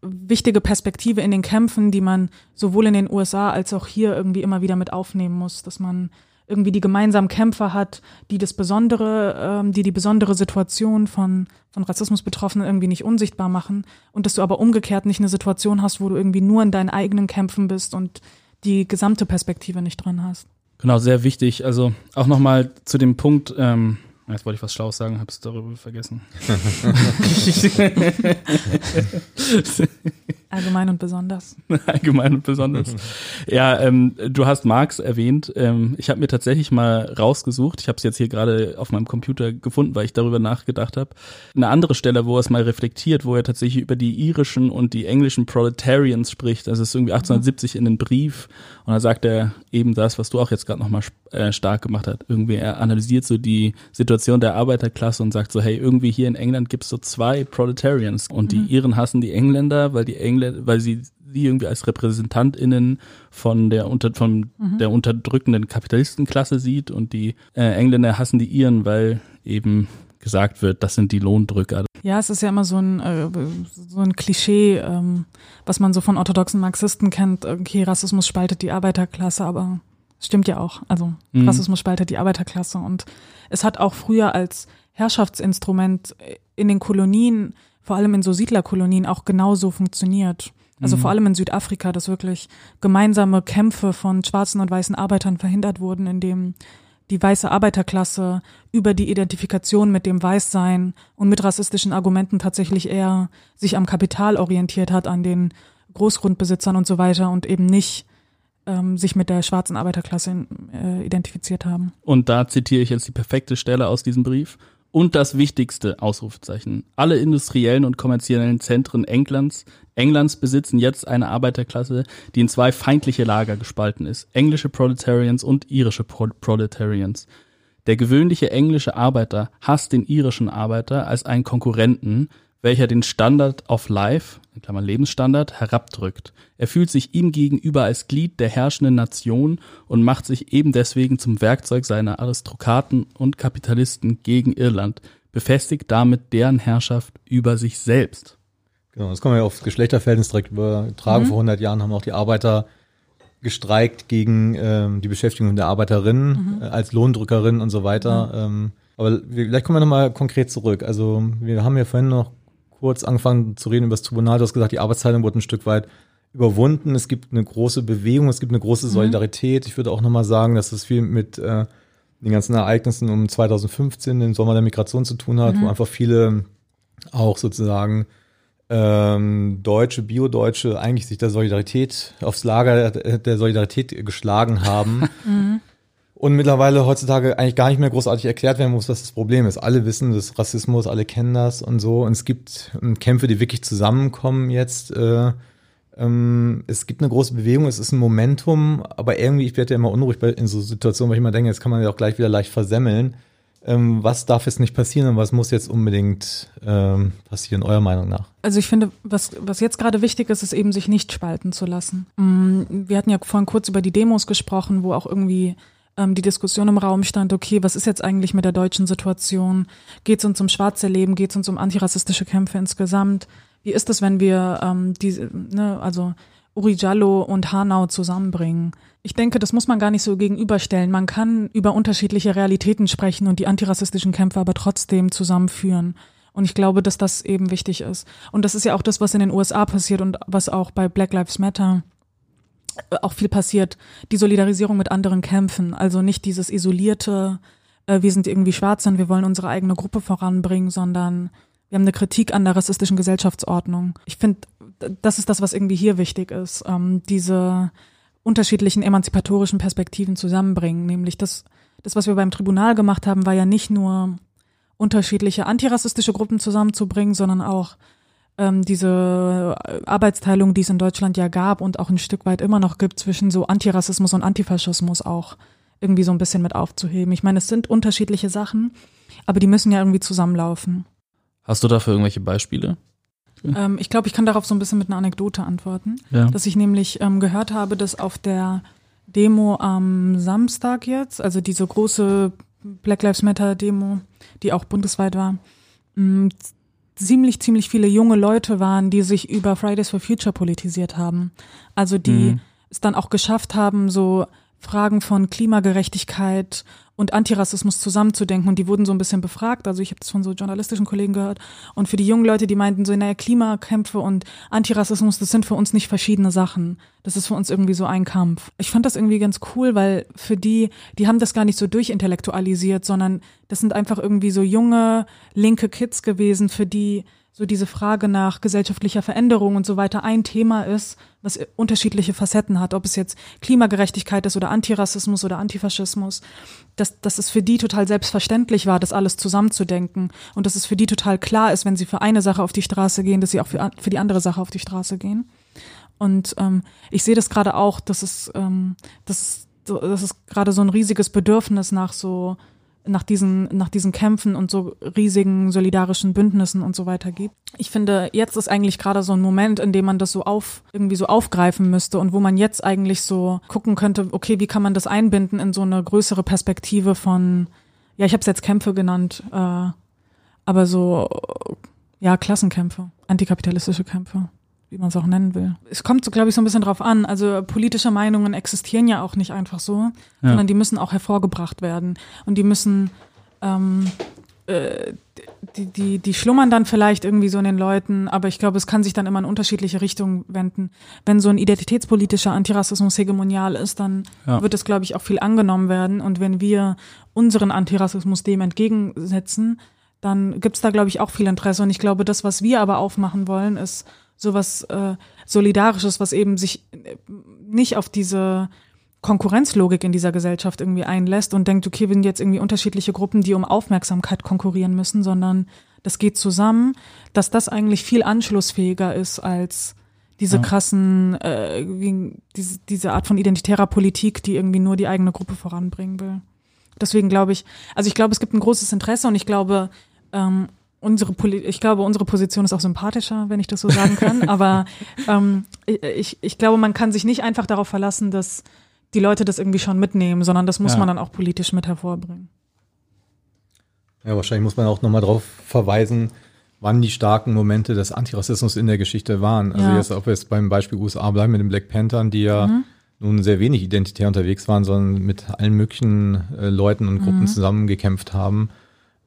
wichtige Perspektive in den Kämpfen, die man sowohl in den USA als auch hier irgendwie immer wieder mit aufnehmen muss, dass man irgendwie die gemeinsamen Kämpfer hat, die das Besondere, ähm, die die besondere Situation von, von Rassismusbetroffenen irgendwie nicht unsichtbar machen und dass du aber umgekehrt nicht eine Situation hast, wo du irgendwie nur in deinen eigenen Kämpfen bist und die gesamte Perspektive nicht drin hast. Genau, sehr wichtig. Also auch nochmal zu dem Punkt, ähm, jetzt wollte ich was Schlaues sagen, habe es darüber vergessen. Allgemein und besonders. Allgemein und besonders. ja, ähm, du hast Marx erwähnt. Ähm, ich habe mir tatsächlich mal rausgesucht. Ich habe es jetzt hier gerade auf meinem Computer gefunden, weil ich darüber nachgedacht habe. Eine andere Stelle, wo er es mal reflektiert, wo er tatsächlich über die irischen und die englischen Proletarians spricht. Das ist irgendwie 1870 in den Brief. Und da sagt er eben das, was du auch jetzt gerade nochmal äh, stark gemacht hast. Irgendwie er analysiert so die Situation der Arbeiterklasse und sagt so, hey, irgendwie hier in England gibt's so zwei Proletarians und die Iren hassen die Engländer, weil die Engländer, weil sie sie irgendwie als RepräsentantInnen von der unter von mhm. der unterdrückenden Kapitalistenklasse sieht und die äh, Engländer hassen die Iren, weil eben gesagt wird, das sind die Lohndrücker. Ja, es ist ja immer so ein, äh, so ein Klischee, ähm, was man so von orthodoxen Marxisten kennt. Okay, Rassismus spaltet die Arbeiterklasse, aber stimmt ja auch. Also mhm. Rassismus spaltet die Arbeiterklasse und es hat auch früher als Herrschaftsinstrument in den Kolonien, vor allem in so Siedlerkolonien, auch genauso funktioniert. Also mhm. vor allem in Südafrika, dass wirklich gemeinsame Kämpfe von schwarzen und weißen Arbeitern verhindert wurden, indem die weiße Arbeiterklasse über die Identifikation mit dem Weißsein und mit rassistischen Argumenten tatsächlich eher sich am Kapital orientiert hat, an den Großgrundbesitzern und so weiter und eben nicht ähm, sich mit der schwarzen Arbeiterklasse äh, identifiziert haben. Und da zitiere ich jetzt die perfekte Stelle aus diesem Brief. Und das wichtigste Ausrufezeichen. Alle industriellen und kommerziellen Zentren Englands, Englands besitzen jetzt eine Arbeiterklasse, die in zwei feindliche Lager gespalten ist. Englische Proletarians und irische Pro Proletarians. Der gewöhnliche englische Arbeiter hasst den irischen Arbeiter als einen Konkurrenten, welcher den Standard of Life, in Klammern Lebensstandard, herabdrückt. Er fühlt sich ihm gegenüber als Glied der herrschenden Nation und macht sich eben deswegen zum Werkzeug seiner Aristokraten und Kapitalisten gegen Irland, befestigt damit deren Herrschaft über sich selbst. Genau, das kann man ja aufs Geschlechterverhältnis direkt übertragen. Mhm. Vor 100 Jahren haben auch die Arbeiter gestreikt gegen ähm, die Beschäftigung der Arbeiterinnen mhm. äh, als Lohndrückerinnen und so weiter. Mhm. Ähm, aber vielleicht kommen wir nochmal konkret zurück. Also wir haben ja vorhin noch kurz angefangen zu reden über das Tribunal. Du hast gesagt, die Arbeitsteilung wurde ein Stück weit überwunden. Es gibt eine große Bewegung, es gibt eine große mhm. Solidarität. Mhm. Ich würde auch nochmal sagen, dass es viel mit äh, den ganzen Ereignissen um 2015, den Sommer der Migration zu tun hat, mhm. wo einfach viele auch sozusagen ähm, Deutsche, Bio-Deutsche eigentlich sich der Solidarität aufs Lager der Solidarität geschlagen haben. mhm und mittlerweile heutzutage eigentlich gar nicht mehr großartig erklärt werden muss, was das Problem ist. Alle wissen das Rassismus, alle kennen das und so. Und es gibt ähm, Kämpfe, die wirklich zusammenkommen jetzt. Äh, ähm, es gibt eine große Bewegung, es ist ein Momentum, aber irgendwie, ich werde ja immer unruhig in so Situationen, weil ich immer denke, jetzt kann man ja auch gleich wieder leicht versemmeln. Ähm, was darf jetzt nicht passieren und was muss jetzt unbedingt passieren, eurer Meinung nach? Also ich finde, was, was jetzt gerade wichtig ist, ist eben sich nicht spalten zu lassen. Mm, wir hatten ja vorhin kurz über die Demos gesprochen, wo auch irgendwie ähm, die Diskussion im Raum stand, okay, was ist jetzt eigentlich mit der deutschen Situation? Geht es uns um schwarze Leben? Geht es uns um antirassistische Kämpfe insgesamt? Wie ist es, wenn wir ähm, diese, ne, also Uri Jallo und Hanau zusammenbringen? Ich denke, das muss man gar nicht so gegenüberstellen. Man kann über unterschiedliche Realitäten sprechen und die antirassistischen Kämpfe aber trotzdem zusammenführen. Und ich glaube, dass das eben wichtig ist. Und das ist ja auch das, was in den USA passiert und was auch bei Black Lives Matter auch viel passiert, die Solidarisierung mit anderen Kämpfen, also nicht dieses isolierte, äh, wir sind irgendwie schwarz und wir wollen unsere eigene Gruppe voranbringen, sondern wir haben eine Kritik an der rassistischen Gesellschaftsordnung. Ich finde, das ist das, was irgendwie hier wichtig ist, ähm, diese unterschiedlichen emanzipatorischen Perspektiven zusammenbringen, nämlich das, das, was wir beim Tribunal gemacht haben, war ja nicht nur unterschiedliche antirassistische Gruppen zusammenzubringen, sondern auch ähm, diese Arbeitsteilung, die es in Deutschland ja gab und auch ein Stück weit immer noch gibt zwischen so Antirassismus und Antifaschismus auch irgendwie so ein bisschen mit aufzuheben. Ich meine, es sind unterschiedliche Sachen, aber die müssen ja irgendwie zusammenlaufen. Hast du dafür irgendwelche Beispiele? Ähm, ich glaube, ich kann darauf so ein bisschen mit einer Anekdote antworten. Ja. Dass ich nämlich ähm, gehört habe, dass auf der Demo am Samstag jetzt, also diese große Black Lives Matter Demo, die auch bundesweit war, ziemlich, ziemlich viele junge Leute waren, die sich über Fridays for Future politisiert haben. Also die mhm. es dann auch geschafft haben, so Fragen von Klimagerechtigkeit und Antirassismus zusammenzudenken. Und die wurden so ein bisschen befragt. Also ich habe das von so journalistischen Kollegen gehört. Und für die jungen Leute, die meinten so, naja, Klimakämpfe und Antirassismus, das sind für uns nicht verschiedene Sachen. Das ist für uns irgendwie so ein Kampf. Ich fand das irgendwie ganz cool, weil für die, die haben das gar nicht so durchintellektualisiert, sondern das sind einfach irgendwie so junge, linke Kids gewesen, für die so diese Frage nach gesellschaftlicher Veränderung und so weiter ein Thema ist, was unterschiedliche Facetten hat, ob es jetzt Klimagerechtigkeit ist oder Antirassismus oder Antifaschismus, dass, dass es für die total selbstverständlich war, das alles zusammenzudenken und dass es für die total klar ist, wenn sie für eine Sache auf die Straße gehen, dass sie auch für, für die andere Sache auf die Straße gehen. Und ähm, ich sehe das gerade auch, dass es, ähm, dass, dass es gerade so ein riesiges Bedürfnis nach so nach diesen, nach diesen Kämpfen und so riesigen solidarischen Bündnissen und so weiter gibt. Ich finde, jetzt ist eigentlich gerade so ein Moment, in dem man das so auf, irgendwie so aufgreifen müsste und wo man jetzt eigentlich so gucken könnte, okay, wie kann man das einbinden in so eine größere Perspektive von, ja, ich habe es jetzt Kämpfe genannt, äh, aber so, ja, Klassenkämpfe, antikapitalistische Kämpfe wie man es auch nennen will. Es kommt, so, glaube ich, so ein bisschen drauf an. Also politische Meinungen existieren ja auch nicht einfach so, ja. sondern die müssen auch hervorgebracht werden. Und die müssen, ähm, äh, die, die, die schlummern dann vielleicht irgendwie so in den Leuten, aber ich glaube, es kann sich dann immer in unterschiedliche Richtungen wenden. Wenn so ein identitätspolitischer Antirassismus hegemonial ist, dann ja. wird es, glaube ich, auch viel angenommen werden. Und wenn wir unseren Antirassismus dem entgegensetzen, dann gibt es da, glaube ich, auch viel Interesse. Und ich glaube, das, was wir aber aufmachen wollen, ist sowas äh, Solidarisches, was eben sich äh, nicht auf diese Konkurrenzlogik in dieser Gesellschaft irgendwie einlässt und denkt, okay, wir sind jetzt irgendwie unterschiedliche Gruppen, die um Aufmerksamkeit konkurrieren müssen, sondern das geht zusammen, dass das eigentlich viel anschlussfähiger ist als diese ja. krassen, äh, wie, diese, diese Art von identitärer Politik, die irgendwie nur die eigene Gruppe voranbringen will. Deswegen glaube ich, also ich glaube, es gibt ein großes Interesse und ich glaube, ähm, unsere Poli ich glaube, unsere Position ist auch sympathischer, wenn ich das so sagen kann. aber ähm, ich, ich glaube, man kann sich nicht einfach darauf verlassen, dass die Leute das irgendwie schon mitnehmen, sondern das muss ja. man dann auch politisch mit hervorbringen. Ja, wahrscheinlich muss man auch nochmal darauf verweisen, wann die starken Momente des Antirassismus in der Geschichte waren. Also ja. jetzt, ob wir jetzt beim Beispiel USA bleiben mit den Black Panthern, die ja mhm. nun sehr wenig identitär unterwegs waren, sondern mit allen möglichen äh, Leuten und Gruppen mhm. zusammengekämpft haben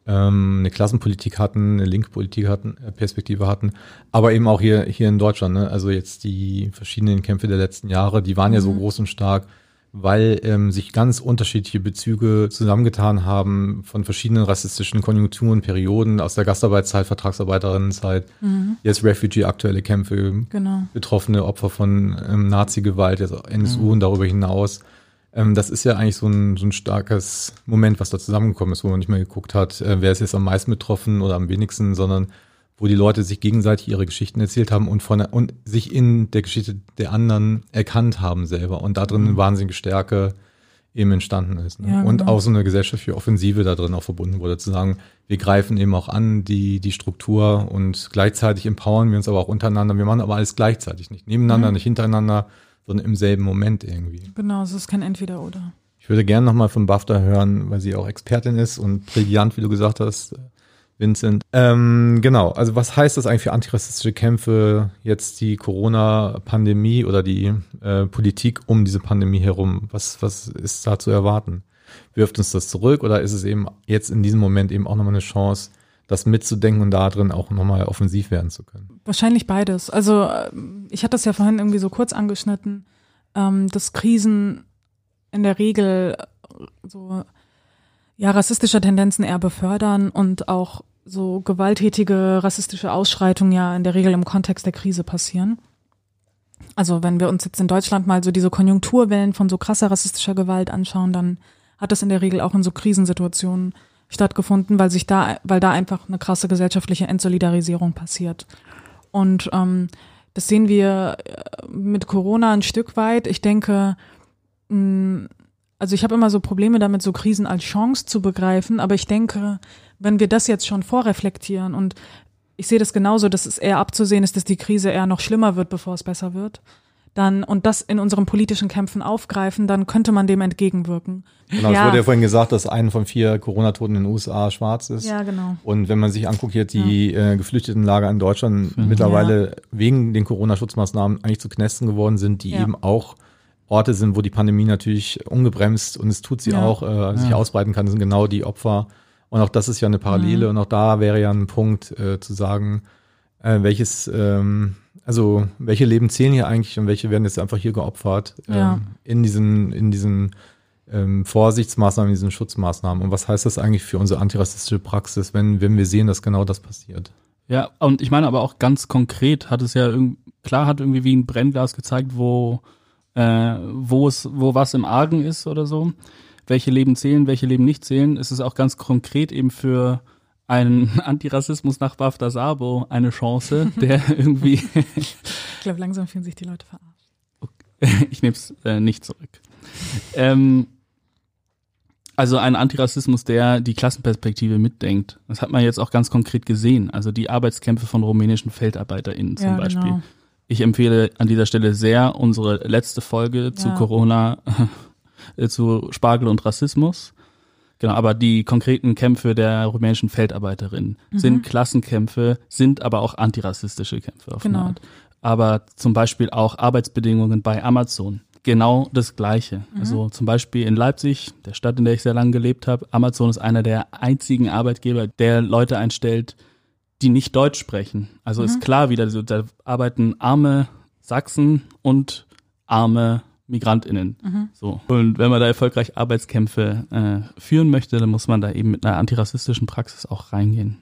ähm, eine Klassenpolitik hatten, eine Linkpolitik hatten, äh, Perspektive hatten, aber eben auch hier, hier in Deutschland. Ne? Also jetzt die verschiedenen Kämpfe der letzten Jahre, die waren mhm. ja so mhm. groß und stark, weil ähm, sich ganz unterschiedliche Bezüge zusammengetan haben von verschiedenen rassistischen Konjunkturen, Perioden aus der Gastarbeitszeit, Vertragsarbeiterinnenzeit, mhm. jetzt Refugee, aktuelle Kämpfe, genau. betroffene Opfer von ähm, Nazi-Gewalt, jetzt NSU mhm. und darüber hinaus. Ähm, das ist ja eigentlich so ein, so ein starkes Moment, was da zusammengekommen ist, wo man nicht mehr geguckt hat, äh, wer ist jetzt am meisten betroffen oder am wenigsten, sondern wo die Leute sich gegenseitig ihre Geschichten erzählt haben und von und sich in der Geschichte der anderen erkannt haben selber und da drin eine mhm. wahnsinnige Stärke eben entstanden ist. Ne? Ja, genau. Und auch so eine gesellschaftliche Offensive da drin auch verbunden wurde, zu sagen, wir greifen eben auch an die, die Struktur und gleichzeitig empowern wir uns aber auch untereinander. Wir machen aber alles gleichzeitig, nicht nebeneinander, mhm. nicht hintereinander, sondern im selben Moment irgendwie. Genau, es ist kein Entweder-Oder. Ich würde gerne nochmal von BAFTA hören, weil sie auch Expertin ist und brillant, wie du gesagt hast, Vincent. Ähm, genau, also was heißt das eigentlich für antirassistische Kämpfe, jetzt die Corona-Pandemie oder die äh, Politik um diese Pandemie herum? Was, was ist da zu erwarten? Wirft uns das zurück oder ist es eben jetzt in diesem Moment eben auch nochmal eine Chance, das mitzudenken und da drin auch nochmal offensiv werden zu können? Wahrscheinlich beides. Also äh, ich hatte das ja vorhin irgendwie so kurz angeschnitten, ähm, dass Krisen in der Regel äh, so ja rassistische Tendenzen eher befördern und auch so gewalttätige rassistische Ausschreitungen ja in der Regel im Kontext der Krise passieren. Also wenn wir uns jetzt in Deutschland mal so diese Konjunkturwellen von so krasser rassistischer Gewalt anschauen, dann hat das in der Regel auch in so Krisensituationen stattgefunden, weil sich da, weil da einfach eine krasse gesellschaftliche Entsolidarisierung passiert. Und ähm, das sehen wir äh, mit Corona ein Stück weit. Ich denke, mh, also ich habe immer so Probleme damit, so Krisen als Chance zu begreifen, aber ich denke, wenn wir das jetzt schon vorreflektieren und ich sehe das genauso, dass es eher abzusehen ist, dass die Krise eher noch schlimmer wird, bevor es besser wird, dann und das in unseren politischen Kämpfen aufgreifen, dann könnte man dem entgegenwirken. Genau, ja. es wurde ja vorhin gesagt, dass ein von vier Corona-Toten in den USA schwarz ist. Ja, genau. Und wenn man sich anguckt, hier die ja. äh, Geflüchtetenlager in Deutschland mhm. mittlerweile ja. wegen den Corona-Schutzmaßnahmen eigentlich zu Knästen geworden sind, die eben auch Orte sind, wo die Pandemie natürlich ungebremst und es tut sie auch, äh, sich ausbreiten kann, das sind genau die Opfer. Und auch das ist ja eine Parallele mhm. und auch da wäre ja ein Punkt äh, zu sagen, äh, welches ähm, also welche Leben zählen hier eigentlich und welche werden jetzt einfach hier geopfert ja. ähm, in diesen, in diesen ähm, Vorsichtsmaßnahmen, in diesen Schutzmaßnahmen. Und was heißt das eigentlich für unsere antirassistische Praxis, wenn, wenn wir sehen, dass genau das passiert? Ja, und ich meine aber auch ganz konkret hat es ja klar hat irgendwie wie ein Brennglas gezeigt, wo äh, wo es wo was im Argen ist oder so, welche Leben zählen, welche Leben nicht zählen. Es ist auch ganz konkret eben für einen Antirassismus nach Bafta Sabo eine Chance, der irgendwie. ich glaube, langsam fühlen sich die Leute verarscht. Okay. Ich nehme es äh, nicht zurück. Ähm, Also ein Antirassismus, der die Klassenperspektive mitdenkt. Das hat man jetzt auch ganz konkret gesehen. Also die Arbeitskämpfe von rumänischen FeldarbeiterInnen zum Ja, Beispiel. genau. Ich empfehle an dieser Stelle sehr unsere letzte Folge zu Ja. Corona, äh, zu Spargel und Rassismus. Genau, aber die konkreten Kämpfe der rumänischen Feldarbeiterinnen Mhm. sind Klassenkämpfe, sind aber auch antirassistische Kämpfe auf Genau. eine Art. Aber zum Beispiel auch Arbeitsbedingungen bei Amazon. Genau das Gleiche. Mhm. Also zum Beispiel in Leipzig, der Stadt, in der ich sehr lange gelebt habe, Amazon ist einer der einzigen Arbeitgeber, der Leute einstellt, die nicht Deutsch sprechen. Also ist klar wieder, so, da arbeiten arme Sachsen und arme MigrantInnen. So. Und wenn man da erfolgreich Arbeitskämpfe äh, führen möchte, dann muss man da eben mit einer antirassistischen Praxis auch reingehen.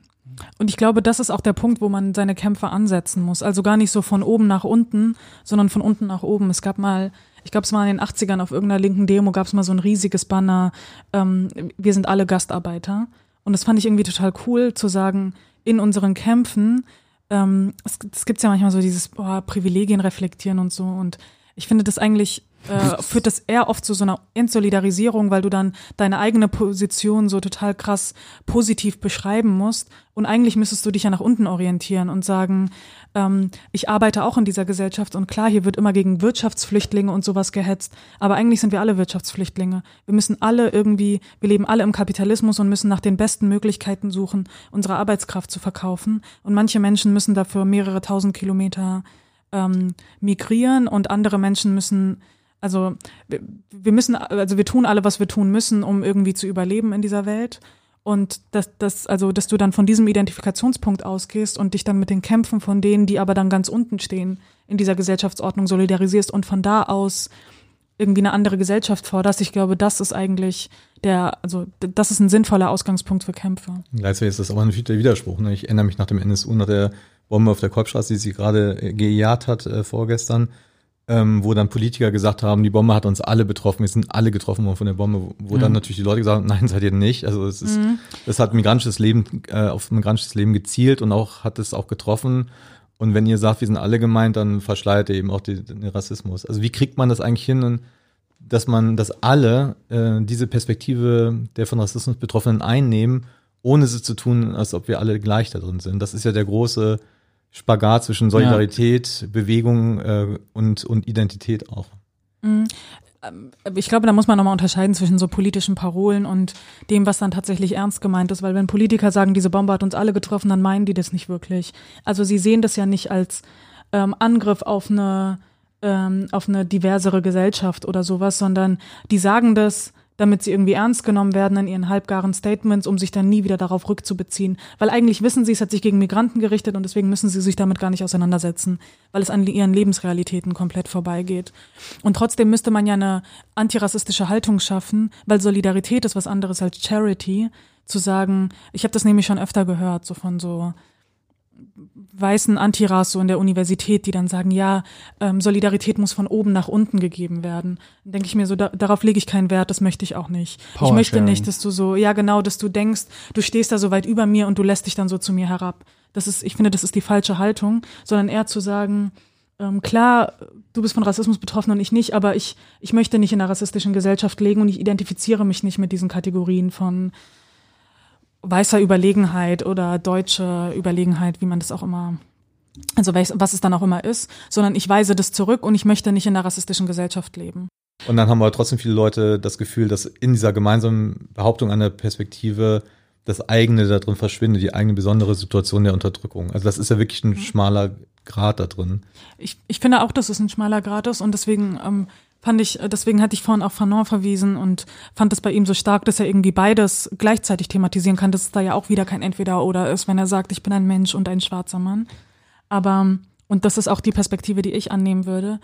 Und ich glaube, das ist auch der Punkt, wo man seine Kämpfe ansetzen muss. Also gar nicht so von oben nach unten, sondern von unten nach oben. Es gab mal, ich glaube, es war in den 80ern auf irgendeiner linken Demo, gab es mal so ein riesiges Banner, ähm, wir sind alle Gastarbeiter. Und das fand ich irgendwie total cool zu sagen, in unseren Kämpfen, ähm, es, es gibt ja manchmal so dieses boah, Privilegien reflektieren und so. Und ich finde das eigentlich äh, führt das eher oft zu so einer Entsolidarisierung, weil du dann deine eigene Position so total krass positiv beschreiben musst. Und eigentlich müsstest du dich ja nach unten orientieren und sagen, ähm, ich arbeite auch in dieser Gesellschaft und klar, hier wird immer gegen Wirtschaftsflüchtlinge und sowas gehetzt, aber eigentlich sind wir alle Wirtschaftsflüchtlinge. Wir müssen alle irgendwie, wir leben alle im Kapitalismus und müssen nach den besten Möglichkeiten suchen, unsere Arbeitskraft zu verkaufen. Und manche Menschen müssen dafür mehrere tausend Kilometer ähm, migrieren und andere Menschen müssen, also wir, müssen, also wir tun alle, was wir tun müssen, um irgendwie zu überleben in dieser Welt. Und dass, dass, also, dass du dann von diesem Identifikationspunkt ausgehst und dich dann mit den Kämpfen von denen, die aber dann ganz unten stehen, in dieser Gesellschaftsordnung solidarisierst und von da aus irgendwie eine andere Gesellschaft forderst. Ich glaube, das ist eigentlich der, also das ist ein sinnvoller Ausgangspunkt für Kämpfe. Gleichzeitig ist das aber natürlich der Widerspruch. Ne? Ich erinnere mich nach dem NSU, nach der Bombe auf der Kolbstraße, die sie gerade äh, gejagt hat äh, vorgestern, ähm, wo dann Politiker gesagt haben, die Bombe hat uns alle betroffen, wir sind alle getroffen worden von der Bombe, wo, wo dann natürlich die Leute gesagt haben, nein, seid ihr nicht. Also es ist, das hat migrantisches Leben, äh, auf migrantisches Leben gezielt und auch hat es auch getroffen. Und wenn ihr sagt, wir sind alle gemeint, dann verschleiert ihr eben auch die, den Rassismus. Also wie kriegt man das eigentlich hin, dass man, dass alle äh, diese Perspektive der von Rassismus Betroffenen einnehmen, ohne es zu tun, als ob wir alle gleich da drin sind. Das ist ja der große Spagat zwischen Solidarität, Bewegung äh, und, und Identität auch. ich glaube, da muss man nochmal unterscheiden zwischen so politischen Parolen und dem, was dann tatsächlich ernst gemeint ist, weil wenn Politiker sagen, diese Bombe hat uns alle getroffen, dann meinen die das nicht wirklich. Also sie sehen das ja nicht als ähm, Angriff auf eine ähm, auf eine diversere Gesellschaft oder sowas, sondern die sagen das, damit sie irgendwie ernst genommen werden in ihren halbgaren Statements, um sich dann nie wieder darauf rückzubeziehen. Weil eigentlich wissen sie, es hat sich gegen Migranten gerichtet und deswegen müssen sie sich damit gar nicht auseinandersetzen, weil es an ihren Lebensrealitäten komplett vorbeigeht. Und trotzdem müsste man ja eine antirassistische Haltung schaffen, weil Solidarität ist was anderes als Charity, zu sagen, ich habe das nämlich schon öfter gehört, so von so weißen Antiras so in der Universität, die dann sagen, ja, ähm, Solidarität muss von oben nach unten gegeben werden. Dann denke ich mir so, da, darauf lege ich keinen Wert, das möchte ich auch nicht. Ich möchte Sharing. nicht, dass du so, ja genau, dass du denkst, du stehst da so weit über mir und du lässt dich dann so zu mir herab. Das ist, ich finde, das ist die falsche Haltung, sondern eher zu sagen, ähm, klar, du bist von Rassismus betroffen und ich nicht, aber ich, ich möchte nicht in einer rassistischen Gesellschaft leben und ich identifiziere mich nicht mit diesen Kategorien von weißer Überlegenheit oder deutsche Überlegenheit, wie man das auch immer, also was es dann auch immer ist, sondern ich weise das zurück und ich möchte nicht in einer rassistischen Gesellschaft leben. Und dann haben aber trotzdem viele Leute das Gefühl, dass in dieser gemeinsamen Behauptung einer Perspektive das eigene da drin verschwindet, die eigene besondere Situation der Unterdrückung. Also das ist ja wirklich ein schmaler Grad da drin. Ich, ich finde auch, dass es ein schmaler Grad ist und deswegen ähm, fand ich, deswegen hatte ich vorhin auf Fanon verwiesen und fand es bei ihm so stark, dass er irgendwie beides gleichzeitig thematisieren kann, dass es da ja auch wieder kein Entweder-Oder ist, wenn er sagt, ich bin ein Mensch und ein schwarzer Mann. Aber, und das ist auch die Perspektive, die ich annehmen würde.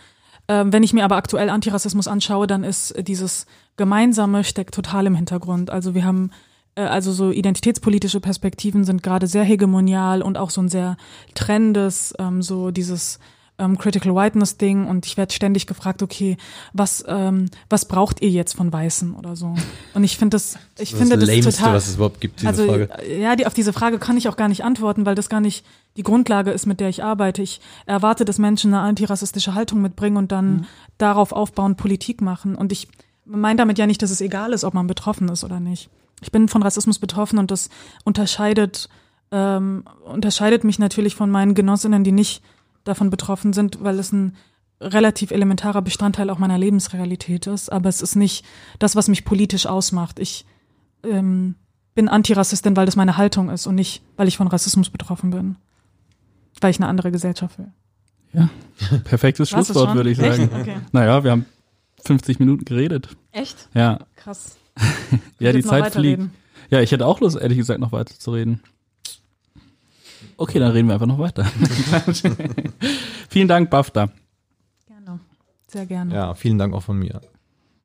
Ähm, wenn ich mir aber aktuell Antirassismus anschaue, dann ist dieses Gemeinsame steckt total im Hintergrund. Also wir haben äh, also so identitätspolitische Perspektiven sind gerade sehr hegemonial und auch so ein sehr trendes, ähm, so dieses ähm, Critical Whiteness Ding und ich werde ständig gefragt, okay, was ähm, was braucht ihr jetzt von Weißen oder so? Und ich finde das, ich Das finde ist das Lämste, total. was es überhaupt gibt, diese also Frage. ja, die, auf diese Frage kann ich auch gar nicht antworten, weil das gar nicht die Grundlage ist, mit der ich arbeite. Ich erwarte, dass Menschen eine antirassistische Haltung mitbringen und dann darauf aufbauend Politik machen. Und ich man meint damit ja nicht, dass es egal ist, ob man betroffen ist oder nicht. Ich bin von Rassismus betroffen und das unterscheidet, ähm, unterscheidet mich natürlich von meinen Genossinnen, die nicht davon betroffen sind, weil es ein relativ elementarer Bestandteil auch meiner Lebensrealität ist. Aber es ist nicht das, was mich politisch ausmacht. Ich ähm, bin Antirassistin, weil das meine Haltung ist und nicht, weil ich von Rassismus betroffen bin. Weil ich eine andere Gesellschaft will. Ja, perfektes Schlusswort, würde ich Echt? sagen. Okay. Naja, wir haben 50 Minuten geredet. Echt? Ja, Krass. ja die Zeit fliegt. Ja, ich hätte auch Lust, ehrlich gesagt, noch weiter zu reden. Okay, dann reden wir einfach noch weiter. Vielen Dank, BAFTA. Gerne. Sehr gerne. Ja, vielen Dank auch von mir.